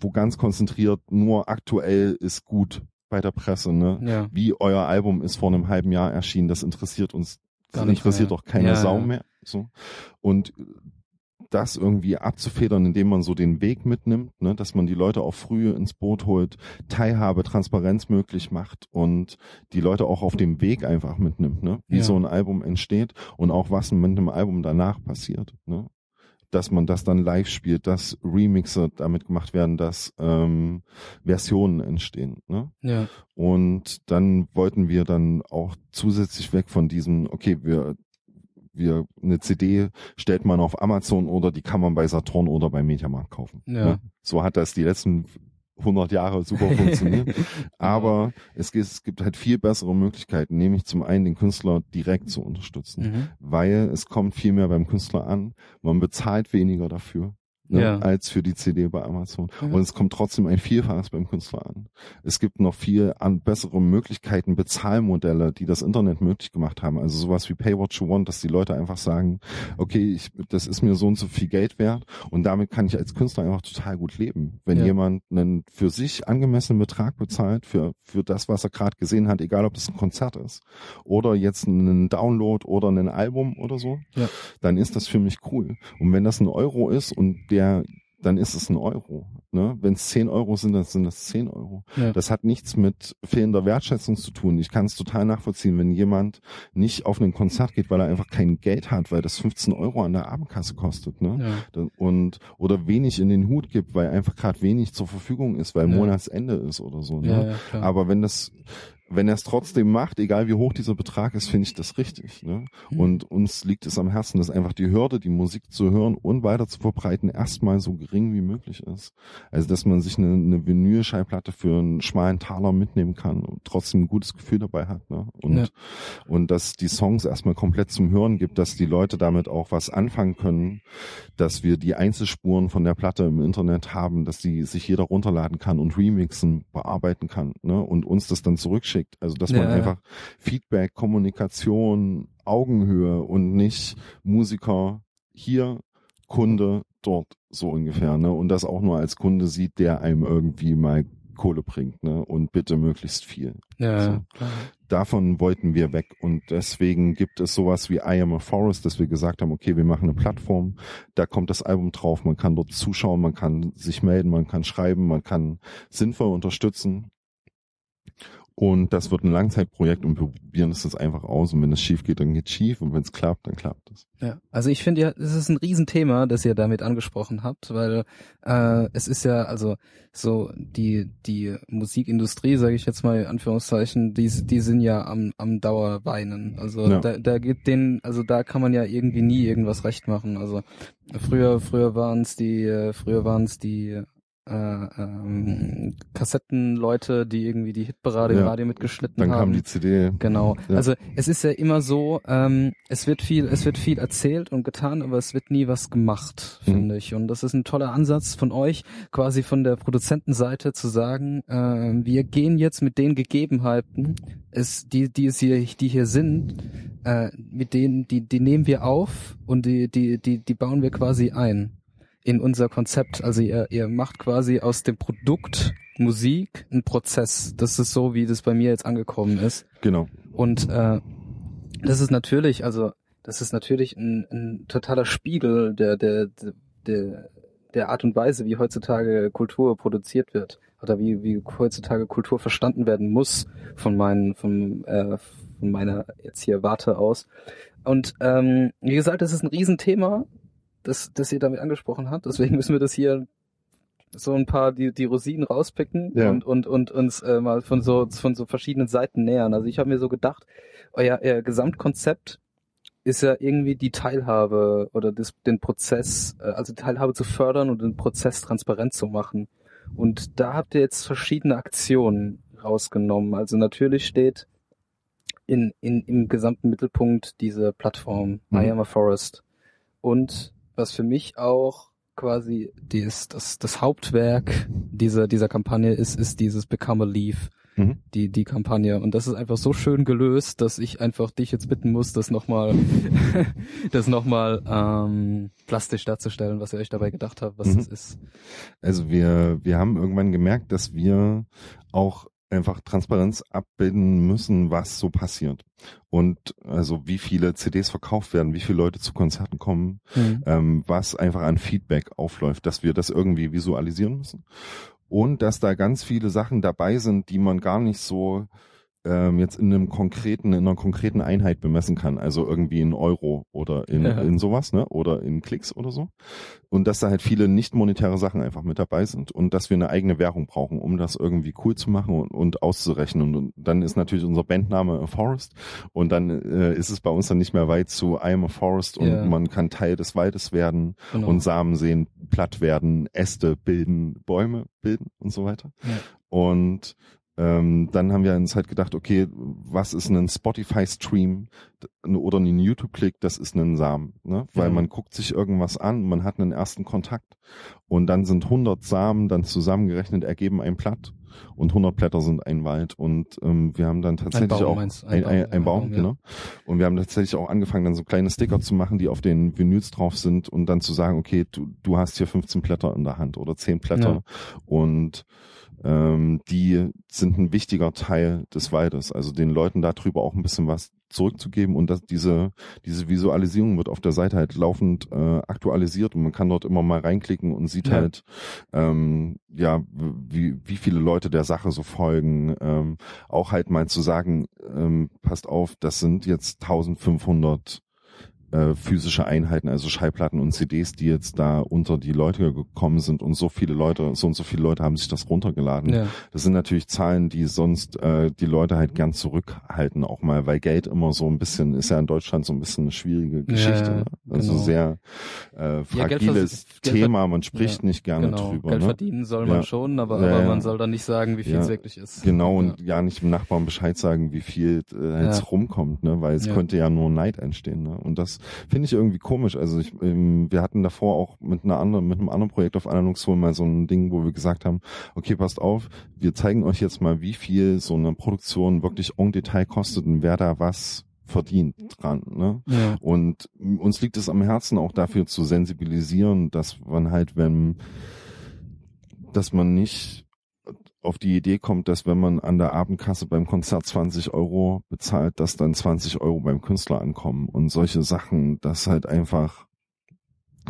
wo ganz konzentriert nur aktuell ist gut bei der Presse, ne? Ja. Wie euer Album ist vor einem halben Jahr erschienen, das interessiert uns, das interessiert mehr. doch keine Ja, Sau ja. mehr. So. Und das irgendwie abzufedern, indem man so den Weg mitnimmt, ne, dass man die Leute auch früh ins Boot holt, Teilhabe, Transparenz möglich macht und die Leute auch auf dem Weg einfach mitnimmt, ne, wie Ja. so ein Album entsteht und auch was mit einem Album danach passiert, ne. Dass man das dann live spielt, dass Remixe damit gemacht werden, dass ähm, Versionen entstehen. Ne? Ja. Und dann wollten wir dann auch zusätzlich weg von diesem, okay, wir, wir, eine CD stellt man auf Amazon oder die kann man bei Saturn oder bei Mediamarkt kaufen. Ja. Ne? So hat das die letzten 100 Jahre super funktioniert. Aber es gibt, es gibt halt viel bessere Möglichkeiten, nämlich zum einen den Künstler direkt zu unterstützen, Mhm. weil es kommt viel mehr beim Künstler an, man bezahlt weniger dafür. Ne, Ja. als für die CD bei Amazon. Mhm. Und es kommt trotzdem ein Vielfaches beim Künstler an. Es gibt noch viel an bessere Möglichkeiten, Bezahlmodelle, die das Internet möglich gemacht haben. Also sowas wie Pay What You Want, dass die Leute einfach sagen, okay, ich, das ist mir so und so viel Geld wert und damit kann ich als Künstler einfach total gut leben. Wenn Ja. jemand einen für sich angemessenen Betrag bezahlt für, für das, was er gerade gesehen hat, egal ob das ein Konzert ist oder jetzt einen Download oder ein Album oder so, Ja. dann ist das für mich cool. Und wenn das ein Euro ist und der, dann ist es ein Euro. Ne? Wenn es 10 Euro sind, dann sind das 10 Euro. Ja. Das hat nichts mit fehlender Wertschätzung zu tun. Ich kann es total nachvollziehen, wenn jemand nicht auf ein Konzert geht, weil er einfach kein Geld hat, weil das 15 Euro an der Abendkasse kostet. Ne? Ja. Und oder wenig in den Hut gibt, weil einfach gerade wenig zur Verfügung ist, weil Ja. Monatsende ist oder so. Ne? Aber wenn das, wenn er es trotzdem macht, egal wie hoch dieser Betrag ist, finde ich das richtig. Ne? Mhm. Und uns liegt es am Herzen, dass einfach die Hürde, die Musik zu hören und weiter zu verbreiten, erstmal so gering wie möglich ist. Also dass man sich eine, eine Vinylschallplatte für einen schmalen Taler mitnehmen kann und trotzdem ein gutes Gefühl dabei hat. Ne? Und, Ja. und dass die Songs erstmal komplett zum Hören gibt, dass die Leute damit auch was anfangen können, dass wir die Einzelspuren von der Platte im Internet haben, dass die sich jeder runterladen kann und remixen, bearbeiten kann ne? und uns das dann zurückschickt. Also dass man Ja, ja. einfach Feedback, Kommunikation, Augenhöhe und nicht Musiker hier, Kunde dort, so ungefähr. Ne? Und das auch nur als Kunde sieht, der einem irgendwie mal Kohle bringt ne? und bitte möglichst viel. ja, so. Davon wollten wir weg und deswegen gibt es sowas wie I Am a Forest, dass wir gesagt haben, okay, wir machen eine Plattform, da kommt das Album drauf, man kann dort zuschauen, man kann sich melden, man kann schreiben, man kann sinnvoll unterstützen Und das wird ein Langzeitprojekt und wir probieren es jetzt einfach aus. Und wenn es schief geht, dann geht es schief. Und wenn es klappt, dann klappt es. Ja, also ich finde ja, es ist ein Riesenthema, das ihr damit angesprochen habt, weil äh, es ist ja, also so die die Musikindustrie, sage ich jetzt mal in Anführungszeichen, die die sind ja am am Dauerweinen. Also ja. da da geht denen, also da kann man ja irgendwie nie irgendwas recht machen. Also früher früher waren es die äh, früher waren es die äh, ähm, Kassettenleute, die irgendwie die Hitparade ja. im Radio mitgeschnitten Dann haben. Dann kam die CD. Genau. Ja. Also es ist ja immer so, ähm, es wird viel, es wird viel erzählt und getan, aber es wird nie was gemacht, mhm. finde ich. Und das ist ein toller Ansatz von euch, quasi von der Produzentenseite zu sagen, äh, wir gehen jetzt mit den Gegebenheiten, es, die, die es hier, die hier sind, äh, mit denen, die, die nehmen wir auf und die, die, die, die bauen wir quasi ein in unser Konzept. Also ihr, ihr macht quasi aus dem Produkt Musik einen Prozess. Das ist so, wie das bei mir jetzt angekommen ist. Genau. Und äh, das ist natürlich, also das ist natürlich ein, ein totaler Spiegel der, der, der, der Art und Weise, wie heutzutage Kultur produziert wird oder wie, wie heutzutage Kultur verstanden werden muss von meinen, von, äh, von meiner jetzt hier Warte aus. Und ähm, wie gesagt, das ist ein Riesenthema das, das ihr damit angesprochen habt. Deswegen müssen wir das hier so ein paar die die Rosinen rauspicken ja. und und und uns äh, mal von so von so verschiedenen Seiten nähern. Also ich habe mir so gedacht, euer, euer Gesamtkonzept ist ja irgendwie die Teilhabe oder das, den Prozess, äh, also Teilhabe zu fördern und den Prozess transparent zu machen. Und da habt ihr jetzt verschiedene Aktionen rausgenommen. Also natürlich steht in, in, im gesamten Mittelpunkt diese Plattform mhm. I Am a Forest und was für mich auch quasi dies, das, das Hauptwerk dieser, dieser Kampagne ist, ist dieses Become a Leaf. Mhm. Die, die Kampagne. Und das ist einfach so schön gelöst, dass ich einfach dich jetzt bitten muss, das nochmal, das nochmal, ähm, plastisch darzustellen, was ihr euch dabei gedacht habt, was mhm. das ist. Also wir, wir haben irgendwann gemerkt, dass wir auch einfach Transparenz abbilden müssen, was so passiert. Und also wie viele CDs verkauft werden, wie viele Leute zu Konzerten kommen, mhm. ähm, was einfach an Feedback aufläuft, dass wir das irgendwie visualisieren müssen. Und dass da ganz viele Sachen dabei sind, die man gar nicht so ähm, jetzt in einem konkreten, in einer konkreten Einheit bemessen kann, also irgendwie in Euro oder in, ja. in sowas, ne? Oder in Klicks oder so. Und dass da halt viele nicht monetäre Sachen einfach mit dabei sind und dass wir eine eigene Währung brauchen, um das irgendwie cool zu machen und, und auszurechnen. Und, dann ist natürlich unser Bandname A Forest und dann äh, ist es bei uns dann nicht mehr weit zu I am a Forest und ja. man kann Teil des Waldes werden genau. und Samen sehen, platt werden, Äste bilden, Bäume bilden und so weiter. Ja. Und ähm, dann haben wir uns halt gedacht, okay, was ist ein Spotify-Stream oder ein YouTube-Klick? Das ist ein Samen, ne? Weil mhm. man guckt sich irgendwas an, man hat einen ersten Kontakt und dann sind 100 Samen dann zusammengerechnet ergeben ein Blatt und 100 Blätter sind ein Wald und ähm, wir haben dann tatsächlich ein Baum, auch ein, ein, ein, ein, Baum, Baum genau. Und wir haben tatsächlich auch angefangen, dann so kleine Sticker zu machen, die auf den Vinyls drauf sind und dann zu sagen, okay, du, du hast hier 15 Blätter in der Hand oder 10 Blätter ja. und ähm, die sind ein wichtiger Teil des Waldes. Also den Leuten darüber auch ein bisschen was zurückzugeben und dass diese diese Visualisierung wird auf der Seite halt laufend äh, aktualisiert und man kann dort immer mal reinklicken und sieht ja. halt ähm, ja wie wie viele Leute der Sache so folgen ähm, auch halt mal zu sagen ähm, passt auf das sind jetzt 1500 äh, physische Einheiten, also Schallplatten und CDs, die jetzt da unter die Leute gekommen sind und so viele Leute, so und so viele Leute haben sich das runtergeladen. Ja. Das sind natürlich Zahlen, die sonst äh, die Leute halt gern zurückhalten, auch mal, weil Geld immer so ein bisschen, ist ja in Deutschland so ein bisschen eine schwierige Geschichte. Ja, ne? Also genau. sehr äh, fragiles ja, Thema, man spricht nicht gerne genau. drüber. Geld ne? verdienen soll man schon, aber, aber man soll dann nicht sagen, wie viel es wirklich ist. Genau, und ja nicht dem Nachbarn Bescheid sagen, wie viel äh, jetzt rumkommt, ne? weil es könnte ja nur Neid entstehen. Ne? Und das finde ich irgendwie komisch. Also ich, ähm, wir hatten davor auch mit einer anderen, mit einem anderen Projekt auf Analogsoul mal so ein Ding, wo wir gesagt haben, okay, passt auf, wir zeigen euch jetzt mal, wie viel so eine Produktion wirklich en Detail kostet und wer da was verdient dran. Ne? Ja. Und uns liegt es am Herzen auch dafür zu sensibilisieren, dass man halt, wenn, dass man nicht auf die Idee kommt, dass wenn man an der Abendkasse beim Konzert 20 Euro bezahlt, dass dann 20 Euro beim Künstler ankommen und solche Sachen, dass halt einfach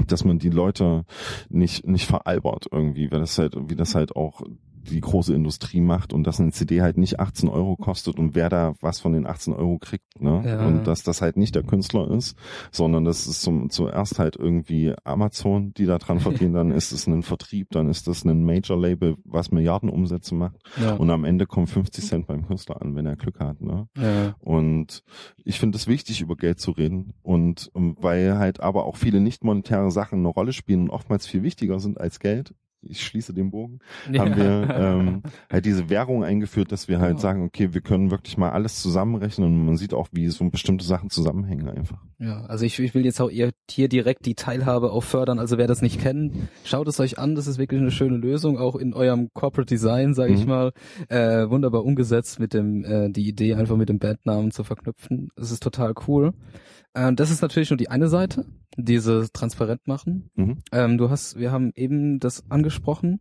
dass man die Leute nicht nicht veralbert irgendwie, weil das halt wie das halt auch die große Industrie macht und dass eine CD halt nicht 18 Euro kostet und wer da was von den 18 Euro kriegt, ne? Ja. Und dass das halt nicht der Künstler ist, sondern das ist zum, zuerst halt irgendwie Amazon, die da dran verdienen, dann ist es ein Vertrieb, dann ist das ein Major-Label, was Milliardenumsätze macht Ja. und am Ende kommen 50 Cent beim Künstler an, wenn er Glück hat, ne? ja. Und ich finde es wichtig, über Geld zu reden. Und ähm, weil halt aber auch viele nicht monetäre Sachen eine Rolle spielen und oftmals viel wichtiger sind als Geld. Ich schließe den Bogen. Haben wir ähm, halt diese Währung eingeführt, dass wir halt Ja. sagen, okay, wir können wirklich mal alles zusammenrechnen und man sieht auch, wie so bestimmte Sachen zusammenhängen einfach. Ja, also ich, ich will jetzt auch hier direkt die Teilhabe auch fördern. Also wer das nicht kennt, schaut es euch an. Das ist wirklich eine schöne Lösung, auch in eurem Corporate Design, sage ich Mhm. mal. Äh, wunderbar umgesetzt mit dem äh, die Idee einfach mit dem Bandnamen zu verknüpfen. Das ist total cool. Äh, das ist natürlich nur die eine Seite, diese transparent machen. Mhm. Ähm, du hast, wir haben eben das angesprochen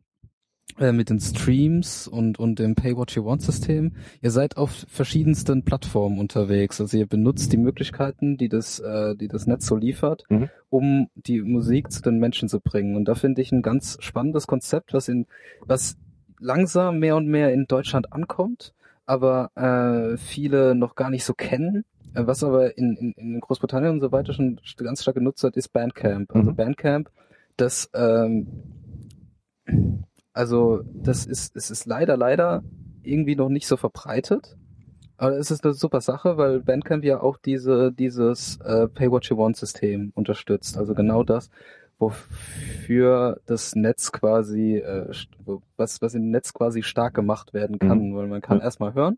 äh, mit den Streams und und dem Pay What You Want System. Ihr seid auf verschiedensten Plattformen unterwegs. Also ihr benutzt die Möglichkeiten, die das äh, die das Netz so liefert, Mhm. um die Musik zu den Menschen zu bringen. Und da finde ich ein ganz spannendes Konzept, was in was langsam mehr und mehr in Deutschland ankommt, aber äh, viele noch gar nicht so kennen. Äh, Was aber in, in, in Großbritannien und so weiter schon ganz stark genutzt wird, ist Bandcamp. Also Mhm. Bandcamp, das ähm, also das ist es ist leider leider irgendwie noch nicht so verbreitet. Aber es ist eine super Sache, weil Bandcamp ja auch diese dieses äh, Pay What You Want System unterstützt. Also genau das, wofür das Netz quasi äh, was was im Netz quasi stark gemacht werden kann, weil man kann Ja. erstmal hören,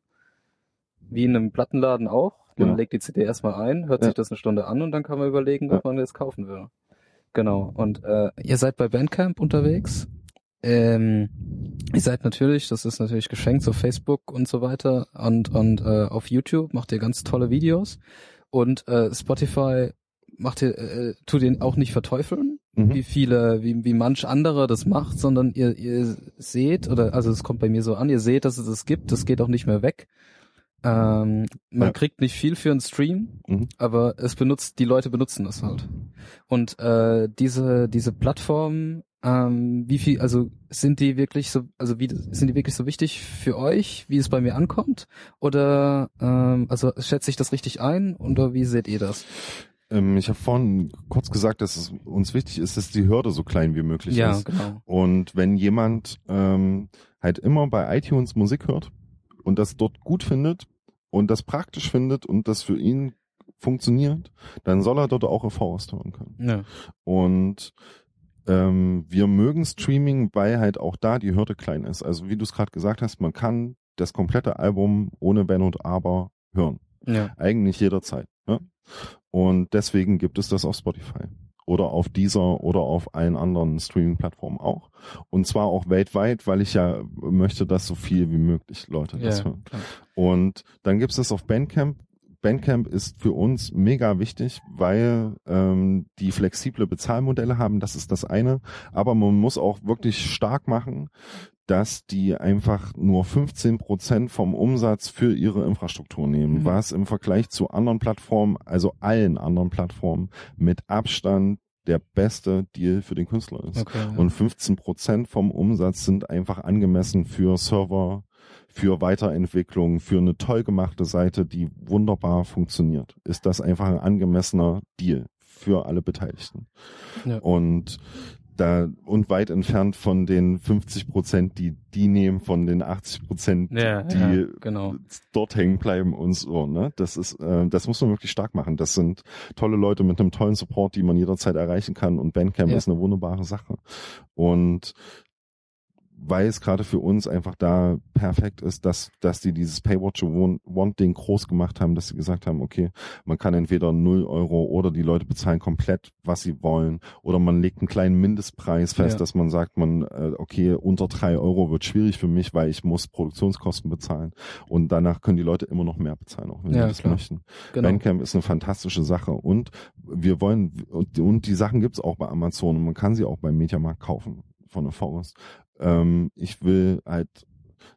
wie in einem Plattenladen auch. Man Genau. legt die CD erstmal ein, hört Ja. sich das eine Stunde an und dann kann man überlegen, Ja. ob man das kaufen will. Genau. Und äh, ihr seid bei Bandcamp unterwegs. Ähm, ihr seid natürlich, das ist natürlich geschenkt, so Facebook und so weiter und und äh, auf YouTube macht ihr ganz tolle Videos und äh, Spotify macht ihr äh, tut ihn auch nicht verteufeln, Mhm. wie viele, wie wie manch andere das macht, sondern ihr ihr seht oder also es kommt bei mir so an, ihr seht, dass es es gibt, das geht auch nicht mehr weg. Ähm, man Ja. kriegt nicht viel für einen Stream, Mhm. aber es benutzt, die Leute benutzen das halt. Und äh, diese diese Plattformen, ähm, wie viel, also sind die wirklich so, also wie sind die wirklich so wichtig für euch, wie es bei mir ankommt? Oder ähm, also schätze ich das richtig ein oder wie seht ihr das? Ähm, ich habe vorhin kurz gesagt, dass es uns wichtig ist, dass die Hürde so klein wie möglich ist. genau. Und wenn jemand ähm, halt immer bei iTunes Musik hört und das dort gut findet und das praktisch findet und das für ihn funktioniert, dann soll er dort auch Forest hören können. Ja. Und ähm, wir mögen Streaming, weil halt auch da die Hürde klein ist. Also wie du es gerade gesagt hast, man kann das komplette Album ohne Wenn und Aber hören. Ja. Eigentlich jederzeit. Ne? Und deswegen gibt es das auf Spotify oder auf dieser oder auf allen anderen Streaming-Plattformen auch. Und zwar auch weltweit, weil ich ja möchte, dass so viel wie möglich Leute das Ja, hören. klar. Und dann gibt es das auf Bandcamp. Bandcamp ist für uns mega wichtig, weil ähm, die flexible Bezahlmodelle haben, das ist das eine. Aber man muss auch wirklich stark machen, dass die einfach nur 15 Prozent vom Umsatz für ihre Infrastruktur nehmen, Mhm. was im Vergleich zu anderen Plattformen, also allen anderen Plattformen, mit Abstand der beste Deal für den Künstler ist. Okay. ja. Und 15 Prozent vom Umsatz sind einfach angemessen für Server, für Weiterentwicklung, für eine toll gemachte Seite, die wunderbar funktioniert. Ist das einfach ein angemessener Deal für alle Beteiligten. Ja. Und da und weit entfernt von den 50 Prozent, die die nehmen, von den 80 Prozent, Ja, die ja, genau. dort hängen bleiben und so. Ne, das ist, äh, das muss man wirklich stark machen. Das sind tolle Leute mit einem tollen Support, die man jederzeit erreichen kann. Und Bandcamp Ja. ist eine wunderbare Sache. Und weil es gerade für uns einfach da perfekt ist, dass, dass die dieses Pay What You Want- Want Ding groß gemacht haben, dass sie gesagt haben, okay, man kann entweder 0 Euro oder die Leute bezahlen komplett, was sie wollen, oder man legt einen kleinen Mindestpreis fest, Ja. dass man sagt, man, äh, okay, unter drei Euro wird schwierig für mich, weil ich muss Produktionskosten bezahlen. Und danach können die Leute immer noch mehr bezahlen, auch wenn Ja, sie das klar. möchten. genau. Bandcamp ist eine fantastische Sache und wir wollen und, und die Sachen gibt's auch bei Amazon und man kann sie auch beim Mediamarkt kaufen von der Forest. Ähm, ich will halt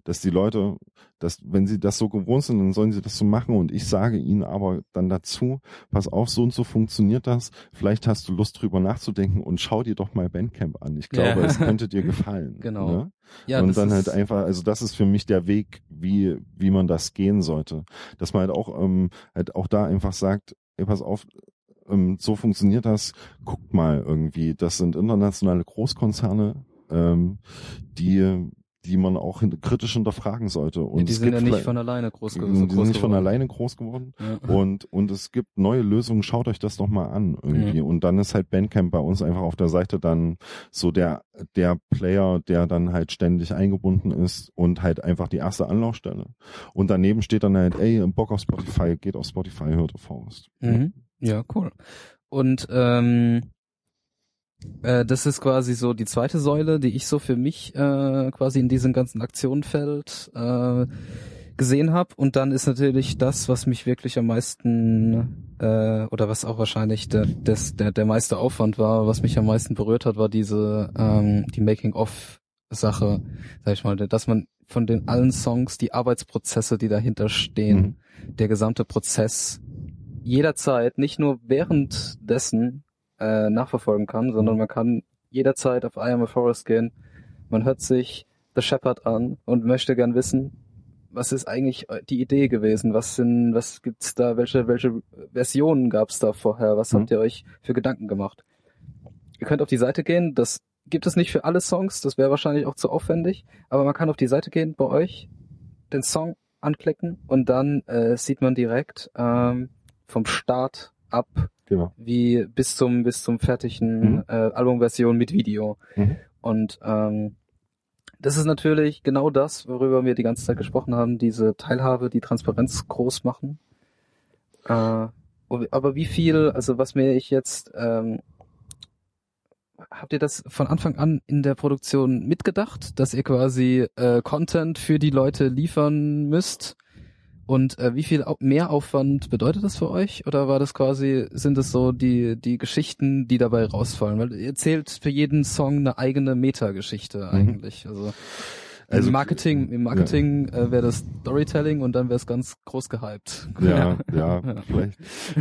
dass die Leute, dass wenn sie das so gewohnt sind, dann sollen sie das so machen und ich sage ihnen aber dann dazu, pass auf, so und so funktioniert das. Vielleicht hast du Lust drüber nachzudenken und schau dir doch mal Bandcamp an. Ich glaube, ja. es könnte dir gefallen. Genau. Ne? Ja, und dann halt einfach, also das ist für mich der Weg, wie wie man das gehen sollte, dass man halt auch ähm, halt auch da einfach sagt, ey, pass auf, ähm, so funktioniert das. Guckt mal irgendwie, das sind internationale Großkonzerne, ähm, die die man auch kritisch hinterfragen sollte. Und ja, die sind ja nicht von alleine groß, geworden. Die sind nicht von alleine groß geworden. Ja. Und, und es gibt neue Lösungen. Schaut euch das doch mal an irgendwie. Mhm. Und dann ist halt Bandcamp bei uns einfach auf der Seite dann so der, der Player, der dann halt ständig eingebunden ist und halt einfach die erste Anlaufstelle. Und daneben steht dann halt, ey, Bock auf Spotify, geht auf Spotify, hört auf Forest. Mhm. Ja, cool. Und, ähm, äh, das ist quasi so die zweite Säule, die ich so für mich äh, quasi in diesem ganzen Aktionenfeld äh, gesehen habe. Und dann ist natürlich das, was mich wirklich am meisten äh, oder was auch wahrscheinlich der, des, der, der meiste Aufwand war, was mich am meisten berührt hat, war diese ähm, die Making-of-Sache, sag ich mal, dass man von den allen Songs die Arbeitsprozesse, die dahinter stehen, mhm. der gesamte Prozess jederzeit, nicht nur währenddessen äh, nachverfolgen kann, sondern man kann jederzeit auf I Am a Forest gehen. Man hört sich The Shepherd an und möchte gern wissen, was ist eigentlich die Idee gewesen? Was sind, was gibt's da? Welche, welche Versionen gab's da vorher? Was mhm. habt ihr euch für Gedanken gemacht? Ihr könnt auf die Seite gehen. Das gibt es nicht für alle Songs. Das wäre wahrscheinlich auch zu aufwendig. Aber man kann auf die Seite gehen bei euch, den Song anklicken und dann äh, sieht man direkt ähm, vom Start ab Genau. Wie bis zum bis zum fertigen mhm. äh, Albumversion mit Video. Mhm. Und ähm, das ist natürlich genau das, worüber wir die ganze Zeit gesprochen haben, diese Teilhabe, die Transparenz groß machen. Äh, aber wie viel, also was mir ich jetzt, ähm, habt ihr das von Anfang an in der Produktion mitgedacht, dass ihr quasi äh, Content für die Leute liefern müsst? Und äh, wie viel Mehraufwand bedeutet das für euch? Oder war das quasi, sind es so die, die Geschichten, die dabei rausfallen? Weil ihr erzählt für jeden Song eine eigene Metageschichte mhm. eigentlich. Also also, Im Marketing, im Marketing ja. äh, wäre das Storytelling und dann wäre es ganz groß gehypt. Ja, ja, ja, vielleicht.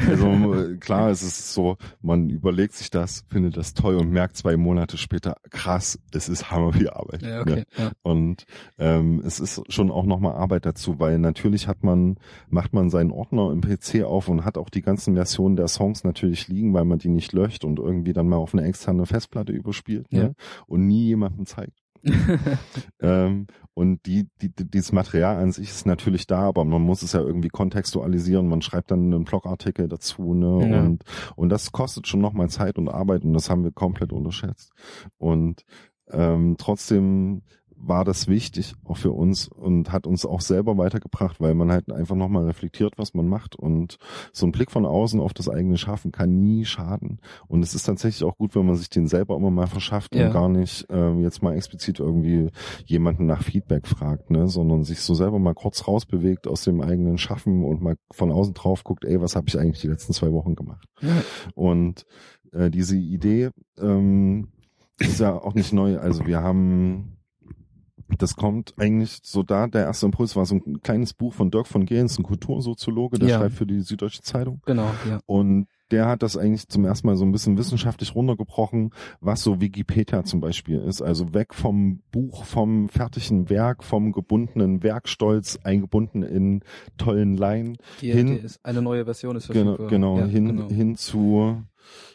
Also klar, es ist so, man überlegt sich das, findet das toll und merkt zwei Monate später, krass, es ist hammer viel Arbeit. Ja, okay, ja. Und ähm, es ist schon auch nochmal Arbeit dazu, weil natürlich hat man, macht man seinen Ordner im PC auf und hat auch die ganzen Versionen der Songs natürlich liegen, weil man die nicht löscht und irgendwie dann mal auf eine externe Festplatte überspielt ne? und nie jemandem zeigt. ähm, und die, die, dieses Material an sich ist natürlich da, aber man muss es ja irgendwie kontextualisieren. Man schreibt dann einen Blogartikel dazu, ne? Ja. Und, und das kostet schon nochmal Zeit und Arbeit und das haben wir komplett unterschätzt. Und ähm, trotzdem war das wichtig auch für uns und hat uns auch selber weitergebracht, weil man halt einfach nochmal reflektiert, was man macht und so ein Blick von außen auf das eigene Schaffen kann nie schaden und es ist tatsächlich auch gut, wenn man sich den selber immer mal verschafft ja. und gar nicht äh, jetzt mal explizit irgendwie jemanden nach Feedback fragt, ne, sondern sich so selber mal kurz rausbewegt aus dem eigenen Schaffen und mal von außen drauf guckt, ey, was habe ich eigentlich die letzten zwei Wochen gemacht? Ja. Und äh, diese Idee ähm, ist ja auch nicht neu. Also wir haben das kommt eigentlich so da, der erste Impuls war so ein kleines Buch von Dirk von Gehens, ein Kultursoziologe, der ja. schreibt für die Süddeutsche Zeitung. Genau, ja. Und der hat das eigentlich zum ersten Mal so ein bisschen wissenschaftlich runtergebrochen, was so Wikipedia zum Beispiel ist. Also weg vom Buch, vom fertigen Werk, vom gebundenen Werkstolz, eingebunden in tollen Laien. Die, hin, die ist eine neue Version ist verfügbar. Genau, genau, ja, hin, genau. hin zu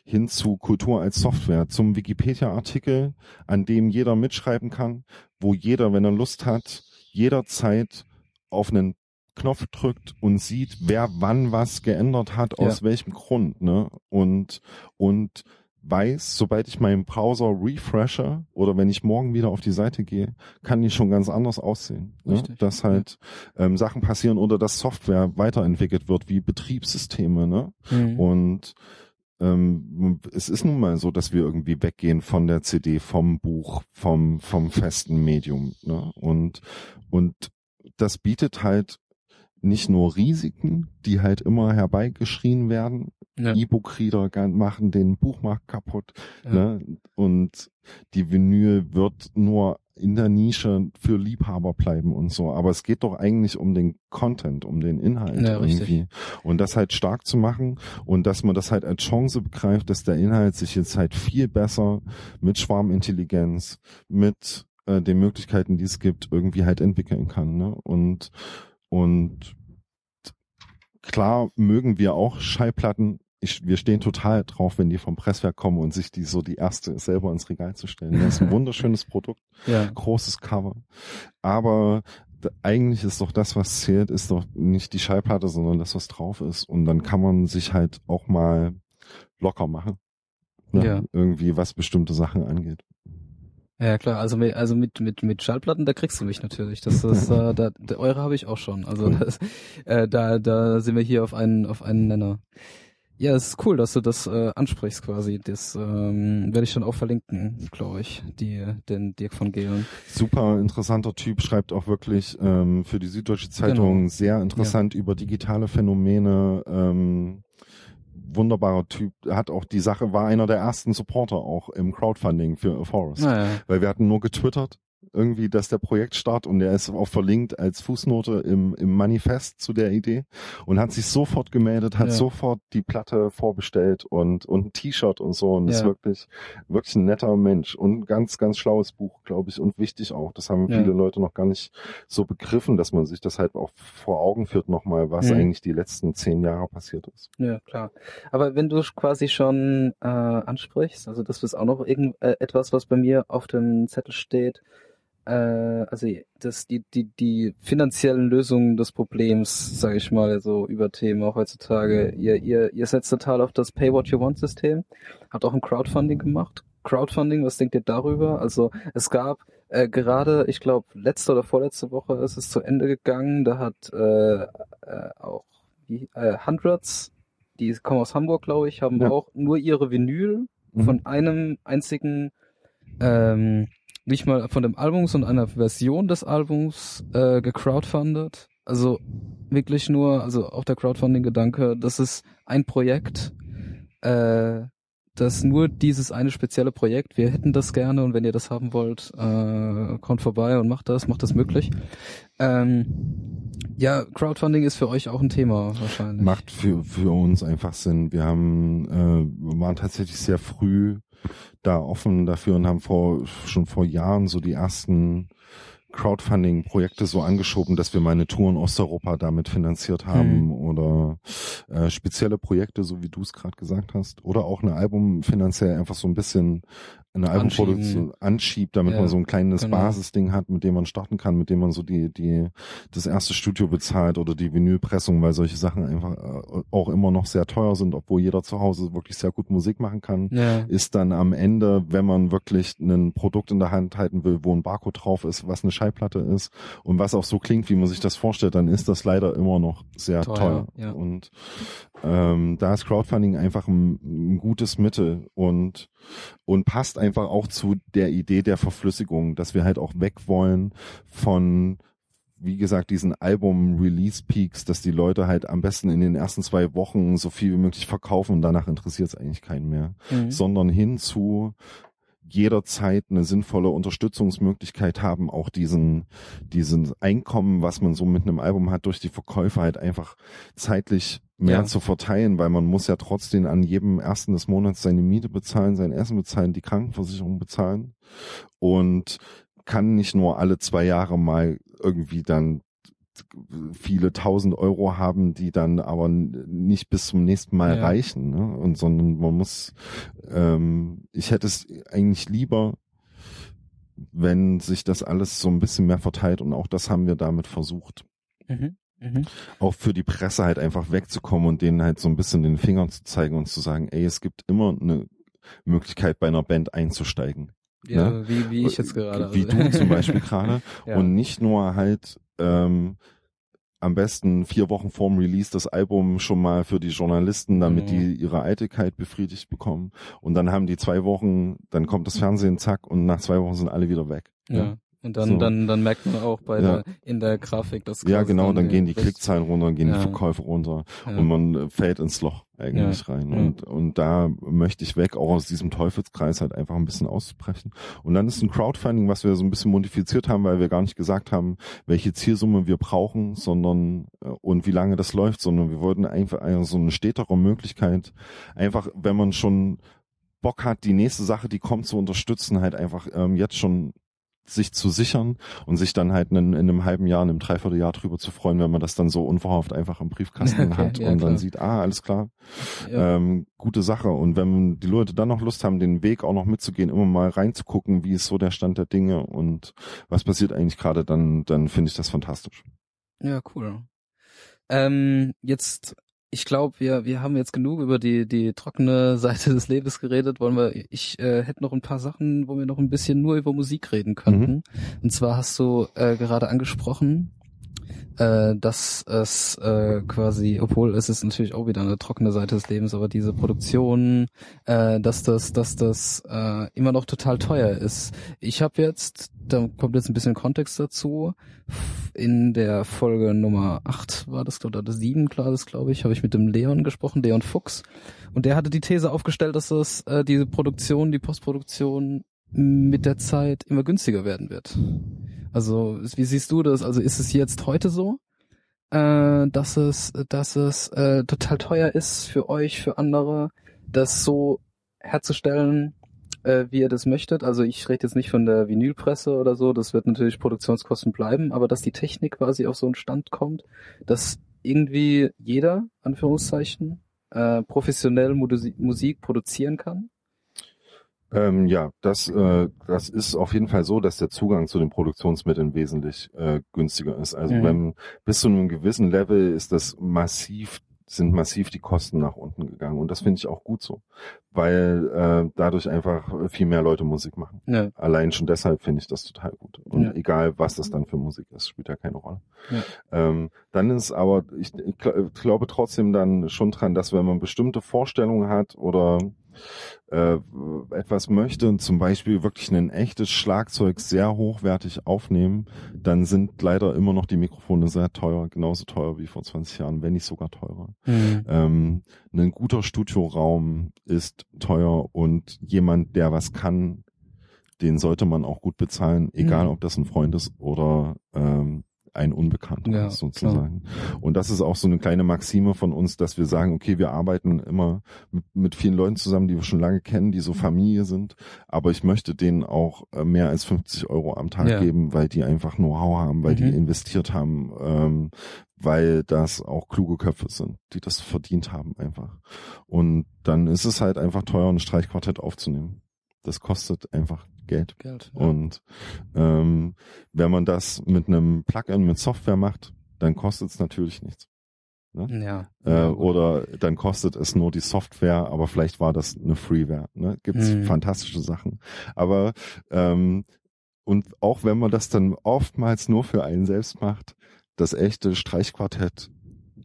hin zu Kultur als Software, zum Wikipedia-Artikel, an dem jeder mitschreiben kann, wo jeder, wenn er Lust hat, jederzeit auf einen Knopf drückt und sieht, wer wann was geändert hat, aus ja. welchem Grund, ne? Und, und weiß, sobald ich meinen Browser refreshe oder wenn ich morgen wieder auf die Seite gehe, kann die schon ganz anders aussehen. Ne? Dass halt ähm, Sachen passieren oder dass Software weiterentwickelt wird, wie Betriebssysteme. Ne? Mhm. Und ähm, es ist nun mal so, dass wir irgendwie weggehen von der CD, vom Buch, vom, vom festen Medium. Ne? Und, und das bietet halt nicht nur Risiken, die halt immer herbeigeschrien werden. Ja. E-Book-Reader machen den Buchmarkt kaputt. Ja. Ne? Und die Vinyl wird nur in der Nische für Liebhaber bleiben und so. Aber es geht doch eigentlich um den Content, um den Inhalt ja, irgendwie. Richtig. Und das halt stark zu machen und dass man das halt als Chance begreift, dass der Inhalt sich jetzt halt viel besser mit Schwarmintelligenz, mit äh, den Möglichkeiten, die es gibt, irgendwie halt entwickeln kann. Ne? Und, und klar mögen wir auch Schallplatten ich, wir stehen total drauf, wenn die vom Presswerk kommen und sich die so die erste selber ins Regal zu stellen. Das ist ein wunderschönes Produkt, ja. großes Cover. Aber eigentlich ist doch das, was zählt, ist doch nicht die Schallplatte, sondern das, was drauf ist. Und dann kann man sich halt auch mal locker machen. Ne? Ja. Irgendwie, was bestimmte Sachen angeht. Ja klar, also mit, also mit mit mit Schallplatten, da kriegst du mich natürlich. Das ist äh, da, da eure habe ich auch schon. Also das, äh, da da sind wir hier auf einen auf einen Nenner. Ja, es ist cool, dass du das äh, ansprichst quasi. Das ähm, werde ich schon auch verlinken, glaube ich, die, den Dirk von Gehlen. Super interessanter Typ, schreibt auch wirklich ähm, für die Süddeutsche Zeitung genau. sehr interessant ja. über digitale Phänomene. Ähm, wunderbarer Typ, hat auch die Sache, war einer der ersten Supporter auch im Crowdfunding für A Forest. Ah, ja. Weil wir hatten nur getwittert irgendwie, dass der Projektstart und der ist auch verlinkt als Fußnote im, im Manifest zu der Idee und hat sich sofort gemeldet, hat ja. sofort die Platte vorbestellt und, und ein T-Shirt und so und ja. ist wirklich, wirklich ein netter Mensch und ein ganz, ganz schlaues Buch, glaube ich, und wichtig auch. Das haben ja. viele Leute noch gar nicht so begriffen, dass man sich das halt auch vor Augen führt nochmal, was mhm. eigentlich die letzten zehn Jahre passiert ist. Ja, klar. Aber wenn du quasi schon äh, ansprichst, also das ist auch noch irgend, äh, etwas, was bei mir auf dem Zettel steht, äh, also das, die, die, die finanziellen Lösungen des Problems, sage ich mal, so über Themen auch heutzutage. Ihr, ihr, ihr setzt total auf das Pay What You Want System, habt auch ein Crowdfunding gemacht. Crowdfunding, was denkt ihr darüber? Also es gab äh, gerade, ich glaube, letzte oder vorletzte Woche ist es zu Ende gegangen. Da hat äh, äh, auch wie, äh, Hundreds, die kommen aus Hamburg, glaube ich, haben ja. auch nur ihre Vinyl mhm. von einem einzigen ähm, nicht mal von dem Album, sondern einer Version des Albums äh, gecrowdfundet. Also wirklich nur, also auch der Crowdfunding-Gedanke, das ist ein Projekt, äh, das nur dieses eine spezielle Projekt, wir hätten das gerne und wenn ihr das haben wollt, äh, kommt vorbei und macht das, macht das möglich. Ähm, ja, Crowdfunding ist für euch auch ein Thema wahrscheinlich. Macht für, für uns einfach Sinn. Wir haben, äh, waren tatsächlich sehr früh da offen dafür und haben vor, schon vor Jahren so die ersten Crowdfunding-Projekte so angeschoben, dass wir meine Tour in Osteuropa damit finanziert haben hm. oder äh, spezielle Projekte, so wie du es gerade gesagt hast, oder auch eine Album finanziell einfach so ein bisschen eine Albumproduktion anschiebt, damit ja, man so ein kleines genau. Basisding hat, mit dem man starten kann, mit dem man so die, die, das erste Studio bezahlt oder die Vinylpressung, weil solche Sachen einfach äh, auch immer noch sehr teuer sind, obwohl jeder zu Hause wirklich sehr gut Musik machen kann, ja. ist dann am Ende, wenn man wirklich ein Produkt in der Hand halten will, wo ein Barcode drauf ist, was eine Schallplatte ist und was auch so klingt, wie man sich das vorstellt, dann ist das leider immer noch sehr teuer. teuer. Ja. Und ähm, da ist Crowdfunding einfach ein, ein gutes Mittel und und passt einfach auch zu der Idee der Verflüssigung, dass wir halt auch weg wollen von wie gesagt, diesen Album-Release-Peaks, dass die Leute halt am besten in den ersten zwei Wochen so viel wie möglich verkaufen und danach interessiert es eigentlich keinen mehr. Mhm. Sondern hin zu jederzeit eine sinnvolle Unterstützungsmöglichkeit haben, auch diesen, diesen Einkommen, was man so mit einem Album hat, durch die Verkäufe halt einfach zeitlich mehr ja. zu verteilen, weil man muss ja trotzdem an jedem ersten des Monats seine Miete bezahlen, sein Essen bezahlen, die Krankenversicherung bezahlen und kann nicht nur alle zwei Jahre mal irgendwie dann viele tausend Euro haben, die dann aber nicht bis zum nächsten Mal ja. reichen, ne? Und sondern man muss, ähm, ich hätte es eigentlich lieber, wenn sich das alles so ein bisschen mehr verteilt und auch das haben wir damit versucht. Mhm. Mhm. Auch für die Presse halt einfach wegzukommen und denen halt so ein bisschen den Fingern zu zeigen und zu sagen, ey, es gibt immer eine Möglichkeit bei einer Band einzusteigen. Ja, ne? wie, wie ich jetzt gerade. Wie du zum Beispiel gerade. ja. Und nicht nur halt ähm, am besten vier Wochen vorm Release das Album schon mal für die Journalisten, damit mhm. die ihre Eitelkeit befriedigt bekommen. Und dann haben die zwei Wochen, dann kommt das Fernsehen, zack, und nach zwei Wochen sind alle wieder weg. Ja. Und dann, So. dann, dann merkt man auch bei Ja. der, in der Grafik, dass Ja, genau, dann gehen die Klickzahlen runter, dann gehen Ja. die Verkäufe runter Ja. und man äh, fällt ins Loch eigentlich rein. Und, und da möchte ich weg, auch aus diesem Teufelskreis halt einfach ein bisschen auszubrechen. Und dann ist ein Crowdfunding, was wir so ein bisschen modifiziert haben, weil wir gar nicht gesagt haben, welche Zielsumme wir brauchen, sondern äh, und wie lange das läuft, sondern wir wollten einfach eine, so eine stetere Möglichkeit, einfach, wenn man schon Bock hat, die nächste Sache, die kommt, zu unterstützen, halt einfach ähm, jetzt schon sich zu sichern und sich dann halt in, in einem halben Jahr, in einem Dreivierteljahr drüber zu freuen, wenn man das dann so unverhofft einfach im Briefkasten Okay, hat ja, und klar. dann sieht, ah, alles klar, Ja. ähm, gute Sache. Und wenn die Leute dann noch Lust haben, den Weg auch noch mitzugehen, immer mal reinzugucken, wie ist so der Stand der Dinge und was passiert eigentlich gerade, dann, dann finde ich das fantastisch. Ja, cool. Ähm, jetzt, ich glaube, wir, wir haben jetzt genug über die, die trockene Seite des Lebens geredet. Wollen wir, ich äh, hätte noch ein paar Sachen, wo wir noch ein bisschen nur über Musik reden könnten. Und zwar hast du äh, gerade angesprochen, äh, dass es äh, quasi, obwohl es ist natürlich auch wieder eine trockene Seite des Lebens, aber diese Produktion, äh, dass das, dass das äh, immer noch total teuer ist. Ich habe jetzt, da kommt jetzt ein bisschen Kontext dazu, in der Folge Nummer 8 war das, oder das 7, klar, das glaube ich, habe ich mit dem Leon gesprochen, Leon Fuchs. Und der hatte die These aufgestellt, dass das äh, diese Produktion, die Postproduktion mit der Zeit immer günstiger werden wird. Also, wie siehst du das? Also ist es jetzt heute so, äh, dass es, dass es äh, total teuer ist für euch, für andere, das so herzustellen, äh, wie ihr das möchtet? Also ich rede jetzt nicht von der Vinylpresse oder so, das wird natürlich Produktionskosten bleiben, aber dass die Technik quasi auf so einen Stand kommt, dass irgendwie jeder, Anführungszeichen, äh, professionell Musi- Musik produzieren kann. Ähm, ja, das, äh, das ist auf jeden Fall so, dass der Zugang zu den Produktionsmitteln wesentlich äh, günstiger ist. Also Mhm. wenn bis zu einem gewissen Level ist das massiv sind massiv die Kosten nach unten gegangen und das finde ich auch gut so, weil äh, dadurch einfach viel mehr Leute Musik machen. Ja. Allein schon deshalb finde ich das total gut. Und Ja. egal, was das dann für Musik ist, spielt ja keine Rolle. Ja. Ähm, dann ist aber, ich, ich gl- glaube trotzdem dann schon dran, dass wenn man bestimmte Vorstellungen hat oder äh, etwas möchte und zum Beispiel wirklich ein echtes Schlagzeug sehr hochwertig aufnehmen, dann sind leider immer noch die Mikrofone sehr teuer, genauso teuer wie vor 20 Jahren, wenn nicht sogar teurer. Mhm. Ähm, ein guter Studioraum ist teuer und jemand, der was kann, den sollte man auch gut bezahlen, egal Mhm. ob das ein Freund ist oder ähm, ein Unbekannter Ja, ist sozusagen. Und das ist auch so eine kleine Maxime von uns, dass wir sagen, okay, wir arbeiten immer mit, mit vielen Leuten zusammen, die wir schon lange kennen, die so Familie sind, aber ich möchte denen auch äh, mehr als 50 Euro am Tag Ja. geben, weil die einfach Know-how haben, weil die Mhm. investiert haben, ähm, weil das auch kluge Köpfe sind, die das verdient haben einfach. Und dann ist es halt einfach teuer, ein Streichquartett aufzunehmen. Das kostet einfach Geld. Geld. Und ähm, wenn man das mit einem Plugin mit Software macht, dann kostet es natürlich nichts. ja. Äh, Ja, gut. oder dann kostet es nur die Software, aber vielleicht war das eine Freeware. Ne? Gibt's Mhm. fantastische Sachen. Aber ähm, und auch wenn man das dann oftmals nur für einen selbst macht, das echte Streichquartett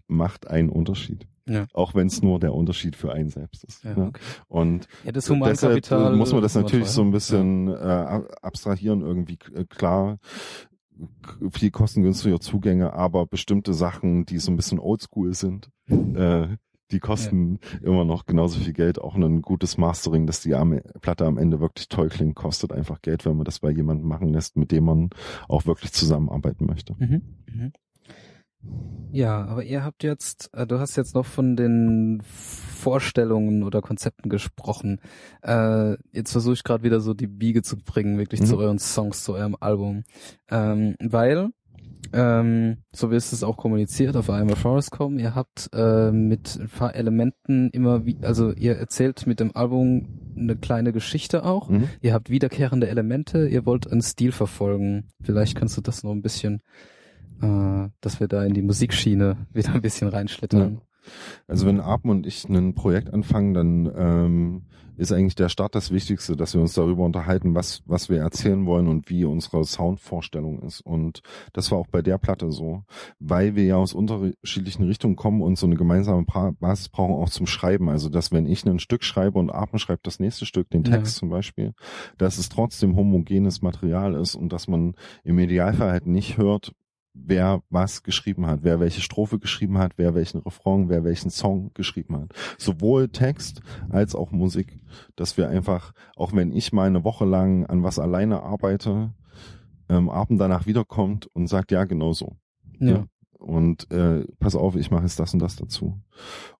macht einen Unterschied. Ja. Auch wenn es nur der Unterschied für einen selbst ist. Ja, ne? okay. Und ja, das deshalb äh, muss man das natürlich so ein bisschen äh, ab- abstrahieren irgendwie äh, klar viel kostengünstiger Zugänge, aber bestimmte Sachen, die so ein bisschen oldschool sind, äh, die kosten immer noch genauso viel Geld. Auch ein gutes Mastering, dass die Platte am Ende wirklich toll klingt, kostet einfach Geld, wenn man das bei jemandem machen lässt, mit dem man auch wirklich zusammenarbeiten möchte. Ja. Mhm. Mhm. Ja, aber ihr habt jetzt, äh, du hast jetzt noch von den Vorstellungen oder Konzepten gesprochen. Äh, jetzt versuche ich gerade wieder so die Biege zu bringen, wirklich Mhm. zu euren Songs, zu eurem Album. Ähm, weil, ähm, so wie es es auch kommuniziert auf einmal Forest.com, ihr habt äh, mit ein paar Elementen immer wie, also ihr erzählt mit dem Album eine kleine Geschichte auch. Mhm. Ihr habt wiederkehrende Elemente, ihr wollt einen Stil verfolgen. Vielleicht kannst du das noch ein bisschen, äh, dass wir da in die Musikschiene wieder ein bisschen reinschlittern. Also wenn Arpen und ich ein Projekt anfangen, dann ähm, ist eigentlich der Start das Wichtigste, dass wir uns darüber unterhalten, was, was wir erzählen wollen und wie unsere Soundvorstellung ist. Und das war auch bei der Platte so, weil wir ja aus unterschiedlichen Richtungen kommen und so eine gemeinsame Basis brauchen auch zum Schreiben. Also, dass wenn ich ein Stück schreibe und Arpen schreibt das nächste Stück, den Text ja. zum Beispiel, dass es trotzdem homogenes Material ist und dass man im Idealfall halt nicht hört, wer was geschrieben hat, wer welche Strophe geschrieben hat, wer welchen Refrain, wer welchen Song geschrieben hat. Sowohl Text als auch Musik, dass wir einfach, auch wenn ich mal eine Woche lang an was alleine arbeite, ähm, Abend danach wiederkommt und sagt, ja, genau so. Ja. ja. Und äh, pass auf, ich mache jetzt das und das dazu.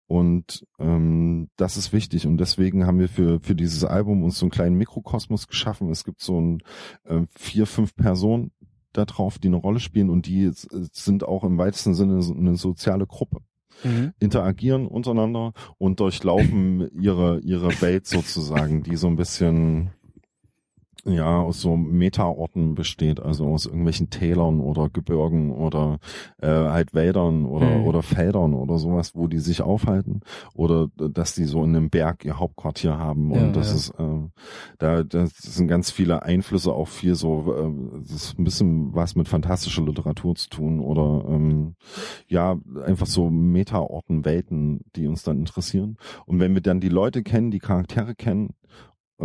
Und ähm, das ist wichtig. Und deswegen haben wir für, für dieses Album uns so einen kleinen Mikrokosmos geschaffen. Es gibt so ein äh, vier, fünf Personen, da drauf, die eine Rolle spielen und die sind auch im weitesten Sinne eine soziale Gruppe. Mhm. interagieren untereinander und durchlaufen ihre ihre Welt sozusagen, die so ein bisschen ja aus so Metaorten besteht, also aus irgendwelchen Tälern oder Gebirgen oder äh, halt Wäldern oder mhm. oder Feldern oder sowas, wo die sich aufhalten oder dass die so in einem Berg ihr Hauptquartier haben und ja, das ja. ist äh, da das sind ganz viele Einflüsse auch viel so äh, das ist ein bisschen was mit fantastischer Literatur zu tun oder ähm, ja einfach so Metaorten Welten, die uns dann interessieren und wenn wir dann die Leute kennen, die Charaktere kennen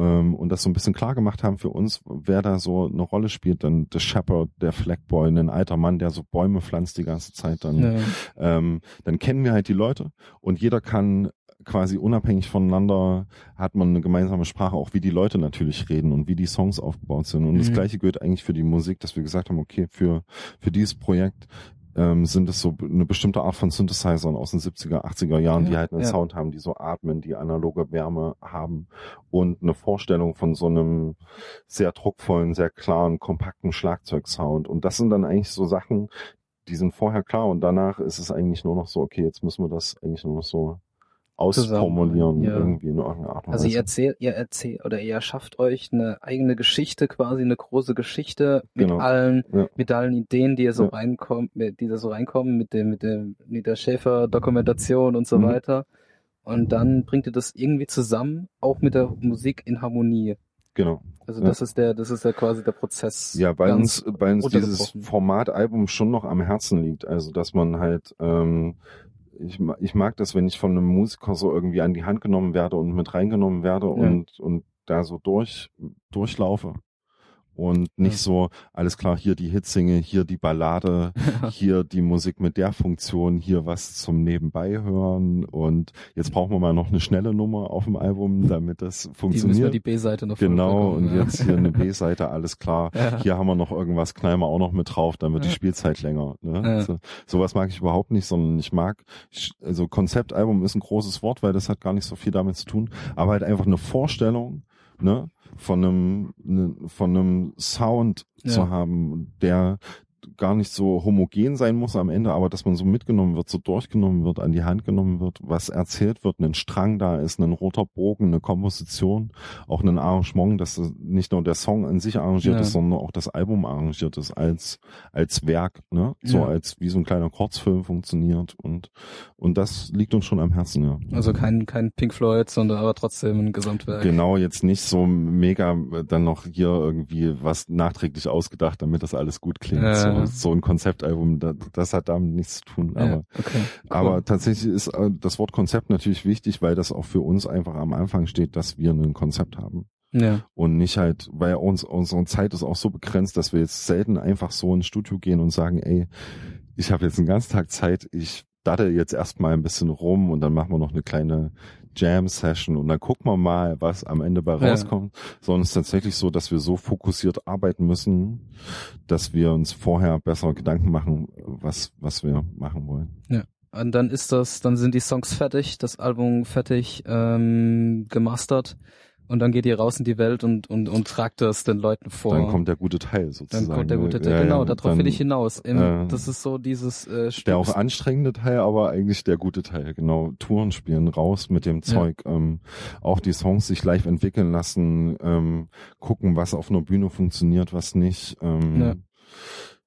und das so ein bisschen klar gemacht haben für uns, wer da so eine Rolle spielt, dann der Shepherd, der Flagboy, ein alter Mann, der so Bäume pflanzt die ganze Zeit, dann, ja. ähm, dann kennen wir halt die Leute und jeder kann quasi unabhängig voneinander hat man eine gemeinsame Sprache, auch wie die Leute natürlich reden und wie die Songs aufgebaut sind. Und mhm. das gleiche gilt eigentlich für die Musik, dass wir gesagt haben, okay, für, für dieses Projekt ähm, sind es so eine bestimmte Art von Synthesizern aus den 70er, 80er Jahren, ja, die halt einen ja. Sound haben, die so atmen, die analoge Wärme haben und eine Vorstellung von so einem sehr druckvollen, sehr klaren, kompakten Schlagzeugsound. Und das sind dann eigentlich so Sachen, die sind vorher klar und danach ist es eigentlich nur noch so, okay, jetzt müssen wir das eigentlich nur noch so ausformulieren ja. irgendwie in irgendeiner Art und Also ihr erzählt, ihr erzählt oder ihr schafft euch eine eigene Geschichte, quasi eine große Geschichte mit genau. allen, ja. mit allen Ideen, die ihr so ja. reinkommt, die da so reinkommen, mit dem, mit dem, mit der Schäfer-Dokumentation und so mhm. weiter. Und dann bringt ihr das irgendwie zusammen, auch mit der Musik in Harmonie. Genau. Also das ist der, das ist ja quasi der Prozess. Ja, bei uns, bei uns dieses Formatalbum schon noch am Herzen liegt. Also dass man halt ähm, ich, ich mag das, wenn ich von einem Musiker so irgendwie an die Hand genommen werde und mit reingenommen werde ja. und, und da so durch, durchlaufe und nicht ja. so, alles klar, hier die Hitsinge, hier die Ballade, hier die Musik mit der Funktion, hier was zum Nebenbei hören und jetzt brauchen wir mal noch eine schnelle Nummer auf dem Album, damit das funktioniert. Die wir die B-Seite noch Genau, und ja. jetzt hier eine B-Seite, alles klar. Ja. Hier haben wir noch irgendwas, knallen wir auch noch mit drauf, dann wird die Spielzeit länger. Ne? So, sowas mag ich überhaupt nicht, sondern ich mag, also Konzeptalbum ist ein großes Wort, weil das hat gar nicht so viel damit zu tun, aber halt einfach eine Vorstellung, ne, von einem, ne, von einem Sound ja. zu haben, der gar nicht so homogen sein muss am Ende, aber dass man so mitgenommen wird, so durchgenommen wird, an die Hand genommen wird, was erzählt wird, ein Strang da ist, ein roter Bogen, eine Komposition, auch ein Arrangement, dass nicht nur der Song an sich arrangiert ja. ist, sondern auch das Album arrangiert ist als als Werk, ne? So ja. als wie so ein kleiner Kurzfilm funktioniert und und das liegt uns schon am Herzen, ja. Also kein kein Pink Floyd, sondern aber trotzdem ein Gesamtwerk. Genau, jetzt nicht so mega dann noch hier irgendwie was nachträglich ausgedacht, damit das alles gut klingt. Ja. So so ein Konzeptalbum, das, das hat damit nichts zu tun. Aber, ja, okay, cool. aber tatsächlich ist äh, das Wort Konzept natürlich wichtig, weil das auch für uns einfach am Anfang steht, dass wir ein Konzept haben. Ja. Und nicht halt, weil uns unsere Zeit ist auch so begrenzt, dass wir jetzt selten einfach so ins Studio gehen und sagen, ey, ich habe jetzt einen ganzen Tag Zeit, ich daddel jetzt erstmal ein bisschen rum und dann machen wir noch eine kleine Jam-Session und dann gucken wir mal, was am Ende bei rauskommt, ja. sondern es ist tatsächlich so, dass wir so fokussiert arbeiten müssen, dass wir uns vorher besser Gedanken machen, was, was wir machen wollen. Ja. Und dann ist das, dann sind die Songs fertig, das Album fertig ähm, gemastert und dann geht ihr raus in die Welt und, und, und tragt das den Leuten vor. Dann kommt der gute Teil sozusagen. Dann kommt der gute Teil, ja, genau, ja, darauf dann, will ich hinaus. Im, äh, das ist so dieses äh, Stück. Der auch anstrengende Teil, aber eigentlich der gute Teil, genau. Touren spielen, raus mit dem Zeug. Ja. Ähm, auch die Songs sich live entwickeln lassen, ähm, gucken, was auf einer Bühne funktioniert, was nicht. Ähm,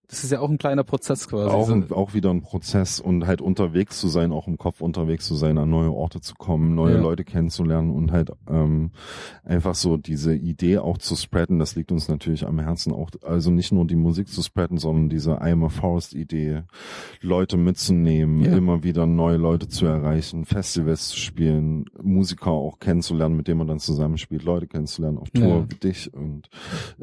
das ist ja auch ein kleiner Prozess quasi. Auch, ein, auch wieder ein Prozess und halt unterwegs zu sein, auch im Kopf unterwegs zu sein, an neue Orte zu kommen, neue Ja. Leute kennenzulernen und halt ähm, einfach so diese Idee auch zu spreaden, das liegt uns natürlich am Herzen auch, also nicht nur die Musik zu spreaden, sondern diese I am a Forest Idee, Leute mitzunehmen, Ja. immer wieder neue Leute zu erreichen, Festivals zu spielen, Musiker auch kennenzulernen, mit denen man dann zusammenspielt, Leute kennenzulernen auf Tour Ja. wie dich und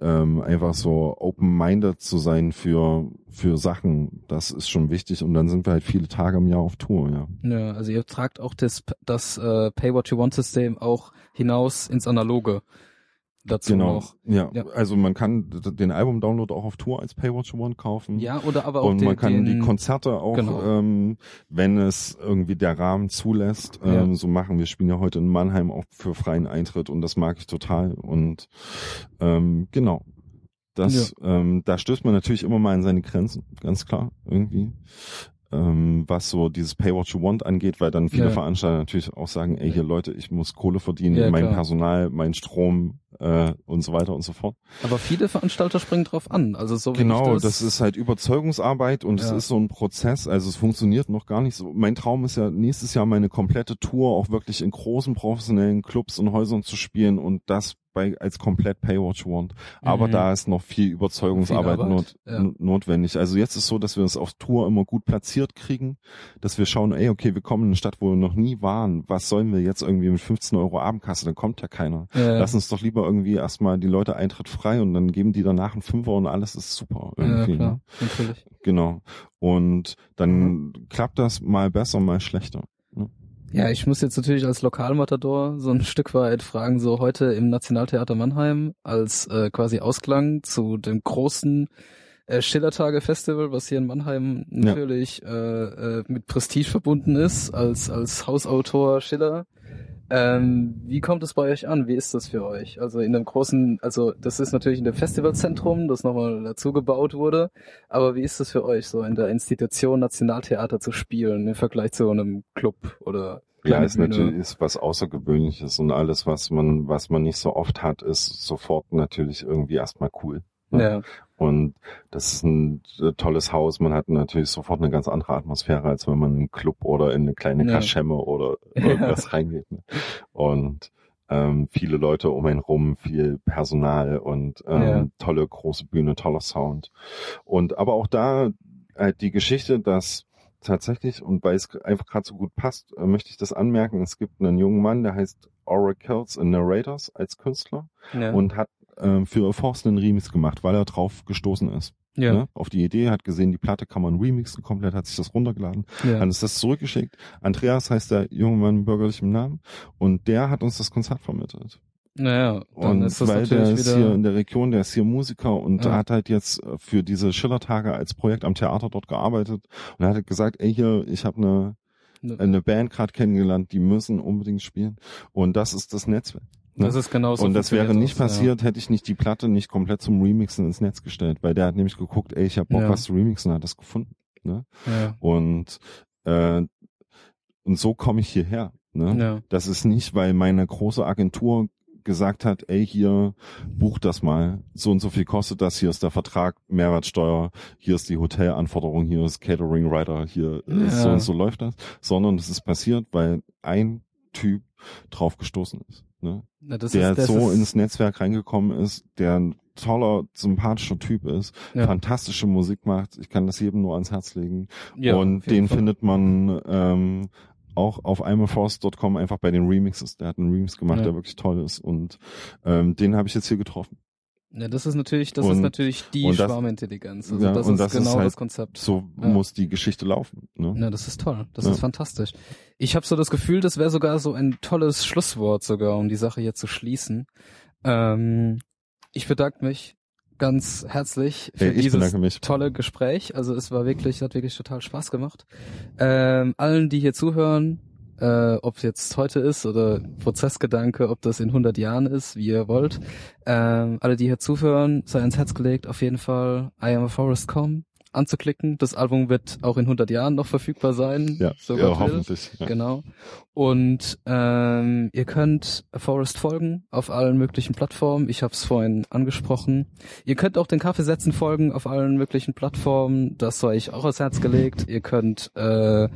ähm, einfach so open-minded zu sein für für Sachen, das ist schon wichtig und dann sind wir halt viele Tage im Jahr auf Tour, ja. Ja, also ihr tragt auch das, das äh, Pay What You Want System auch hinaus ins Analoge. Dazu Genau. noch. Ja. Ja. also man kann den Album-Download auch auf Tour als Pay What You Want kaufen. Ja, oder aber auch und den, man kann die den, Konzerte auch, Genau. ähm, wenn es irgendwie der Rahmen zulässt, Ja. ähm, so machen. Wir spielen ja heute in Mannheim auch für freien Eintritt und das mag ich total. Und ähm, genau. Das, ähm, da stößt man natürlich immer mal an seine Grenzen, ganz klar, irgendwie. Ähm, was so dieses Pay What You Want angeht, weil dann viele Ja. Veranstalter natürlich auch sagen, ey hier Leute, ich muss Kohle verdienen, Ja, mein klar. Personal, mein Strom äh, und so weiter und so fort. aber viele Veranstalter springen drauf an. Also so wie Genau, ich das, ist halt Überzeugungsarbeit und es Ja. ist so ein Prozess, also es funktioniert noch gar nicht so. Mein Traum ist ja nächstes Jahr meine komplette Tour auch wirklich in großen professionellen Clubs und Häusern zu spielen und das bei als komplett Pay What You Want. Aber Mhm. da ist noch viel Überzeugungsarbeit Viel not, ja. notwendig. Also jetzt ist so, dass wir es auf Tour immer gut platziert kriegen, dass wir schauen, ey, okay, wir kommen in eine Stadt, wo wir noch nie waren. Was sollen wir jetzt irgendwie mit 15 Euro Abendkasse? Dann kommt ja keiner. ja, Lass uns doch lieber irgendwie erstmal die Leute Eintritt frei und dann geben die danach einen Fünfer und alles ist super. ja, Irgendwie, klar, ne? natürlich. Genau. Und dann klappt das mal besser, mal schlechter. Ja, ich muss jetzt natürlich als Lokalmatador so ein Stück weit fragen, so heute im Nationaltheater Mannheim als äh, quasi Ausklang zu dem großen äh, Schillertage-Festival, was hier in Mannheim Ja. natürlich äh, äh, mit Prestige verbunden ist, als, als Hausautor Schiller. Ähm, wie kommt es bei euch an? Wie ist das für euch? Also in einem großen, also das ist natürlich in dem Festivalzentrum, das nochmal dazu gebaut wurde, aber wie ist das für euch, so in der Institution Nationaltheater zu spielen im Vergleich zu einem Club oder Ja, ist natürlich ist was Außergewöhnliches und alles, was man, was man nicht so oft hat, ist sofort natürlich irgendwie erstmal cool. Ja, Und das ist ein äh, tolles Haus. Man hat natürlich sofort eine ganz andere Atmosphäre, als wenn man in einen Club oder in eine kleine Ja. Kaschemme oder Ja. irgendwas reingeht. Ne? Und ähm, viele Leute um einen rum, viel Personal und ähm, Ja. tolle große Bühne, toller Sound. Und aber auch da halt die Geschichte, dass tatsächlich, und weil es einfach gerade so gut passt, äh, möchte ich das anmerken, es gibt einen jungen Mann, der heißt Oracles and Narrators als Künstler ja, und hat ähm, für Forst einen Remix gemacht, weil er drauf gestoßen ist. ja, Ne? Auf die Idee, hat gesehen, die Platte kann man remixen komplett, hat sich das runtergeladen, ja. hat uns das zurückgeschickt. Andreas heißt der junge Mann mit bürgerlichem Namen und der hat uns das Konzert vermittert. Naja, dann Und ist das weil der ist hier wieder. in der Region, der ist hier Musiker und Ja. hat halt jetzt äh, für diese Schillertage als Projekt am Theater dort gearbeitet und er hat halt gesagt, ey hier, ich habe eine Ne, eine Band gerade kennengelernt, die müssen unbedingt spielen und das ist das Netzwerk. Ne? das ist genauso. und das wäre nicht funktioniert passiert, hätte ich nicht die Platte nicht komplett zum Remixen ins Netz gestellt, weil der hat nämlich geguckt, ey, ich habe Bock, Ja. was zu remixen, hat das gefunden. Ne? das. Ja, Und äh, und so komme ich hierher. Ne? ja, Das ist nicht, weil meine große Agentur gesagt hat, ey, hier, buch das mal, so und so viel kostet das, hier ist der Vertrag, Mehrwertsteuer, hier ist die Hotelanforderung, hier ist Catering Rider, hier Ja. ist so und so läuft das, sondern es ist passiert, weil ein Typ drauf gestoßen ist, ne? Na, das der ist, das so ist, ins Netzwerk reingekommen ist, der ein toller, sympathischer Typ ist, ja, fantastische Musik macht, ich kann das jedem nur ans Herz legen ja, und den Fall. findet man ähm, auch auf imaforce.com einfach bei den Remixes. Der hat einen Remix gemacht, Ja. der wirklich toll ist und ähm, den habe ich jetzt hier getroffen. Ja, das ist natürlich, das ist Und- natürlich die das- Schwarmintelligenz. Also Ja, das und ist das ist genau halt das Konzept. So Ja. muss die Geschichte laufen. Ne? Ja, das ist toll. Das Ja. ist fantastisch. Ich habe so das Gefühl, das wäre sogar so ein tolles Schlusswort sogar, um die Sache hier zu schließen. Ähm, ich bedanke mich ganz herzlich für Ey, ich dieses tolle Gespräch. Also es war wirklich, hat wirklich total Spaß gemacht. Ähm, allen, die hier zuhören, äh, ob es jetzt heute ist oder Prozessgedanke, ob das in 100 Jahren ist, wie ihr wollt. Ähm, alle, die hier zuhören, sei ans Herz gelegt, auf jeden Fall I am a Forest.com. anzuklicken. Das Album wird auch in 100 Jahren noch verfügbar sein. Ja, so ja hoffentlich. Ja. Genau. Und ähm, ihr könnt Forest folgen auf allen möglichen Plattformen. Ich habe es vorhin angesprochen. Ihr könnt auch den Kaffeesätzen folgen auf allen möglichen Plattformen. Das sei ich auch ans Herz gelegt. Ihr könnt äh,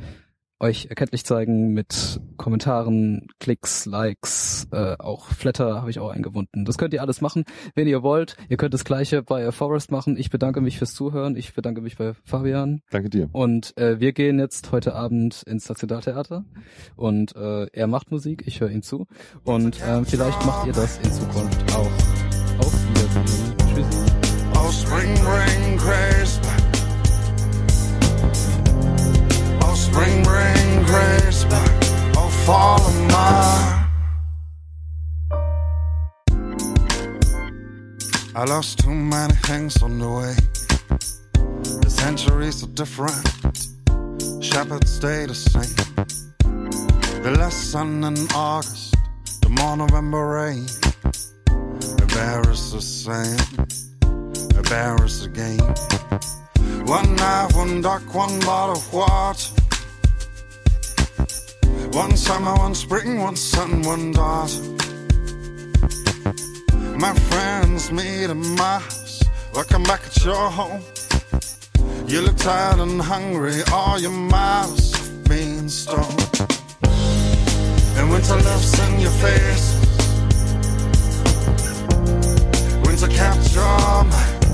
euch erkenntlich zeigen mit Kommentaren, Klicks, Likes, äh, auch Flatter habe ich auch eingebunden. Das könnt ihr alles machen, wenn ihr wollt. Ihr könnt das gleiche bei Forest machen. Ich bedanke mich fürs Zuhören. Ich bedanke mich bei Fabian. Danke dir. Und äh, wir gehen jetzt heute Abend ins Nationaltheater und äh, er macht Musik, ich höre ihm zu. Und äh, vielleicht macht ihr das in Zukunft auch. Auf Wiedersehen. Tschüss. Oh, spring rain crisp. Oh, spring rain crisp. Oh, fall of my. I lost too many things on the way. The centuries are different. Shepherds stay the same. The less sun in August, the more November rain. The bear is the same a bear is a game. One knife, one duck, one bottle of water. One summer, one spring, one sun, one daughter. My friends meet at my house. Welcome back at your home. You look tired and hungry, all your miles have been stolen. And winter laughs in your face. Winter caps your mind.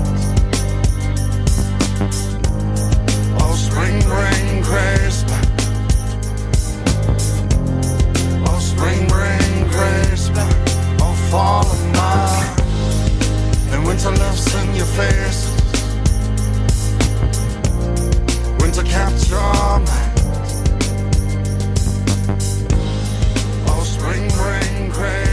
All spring rain craze. Ring, ring, crisp, all falling mine. And winter lifts in your face. Winter capture Oh, spring, ring, crisp.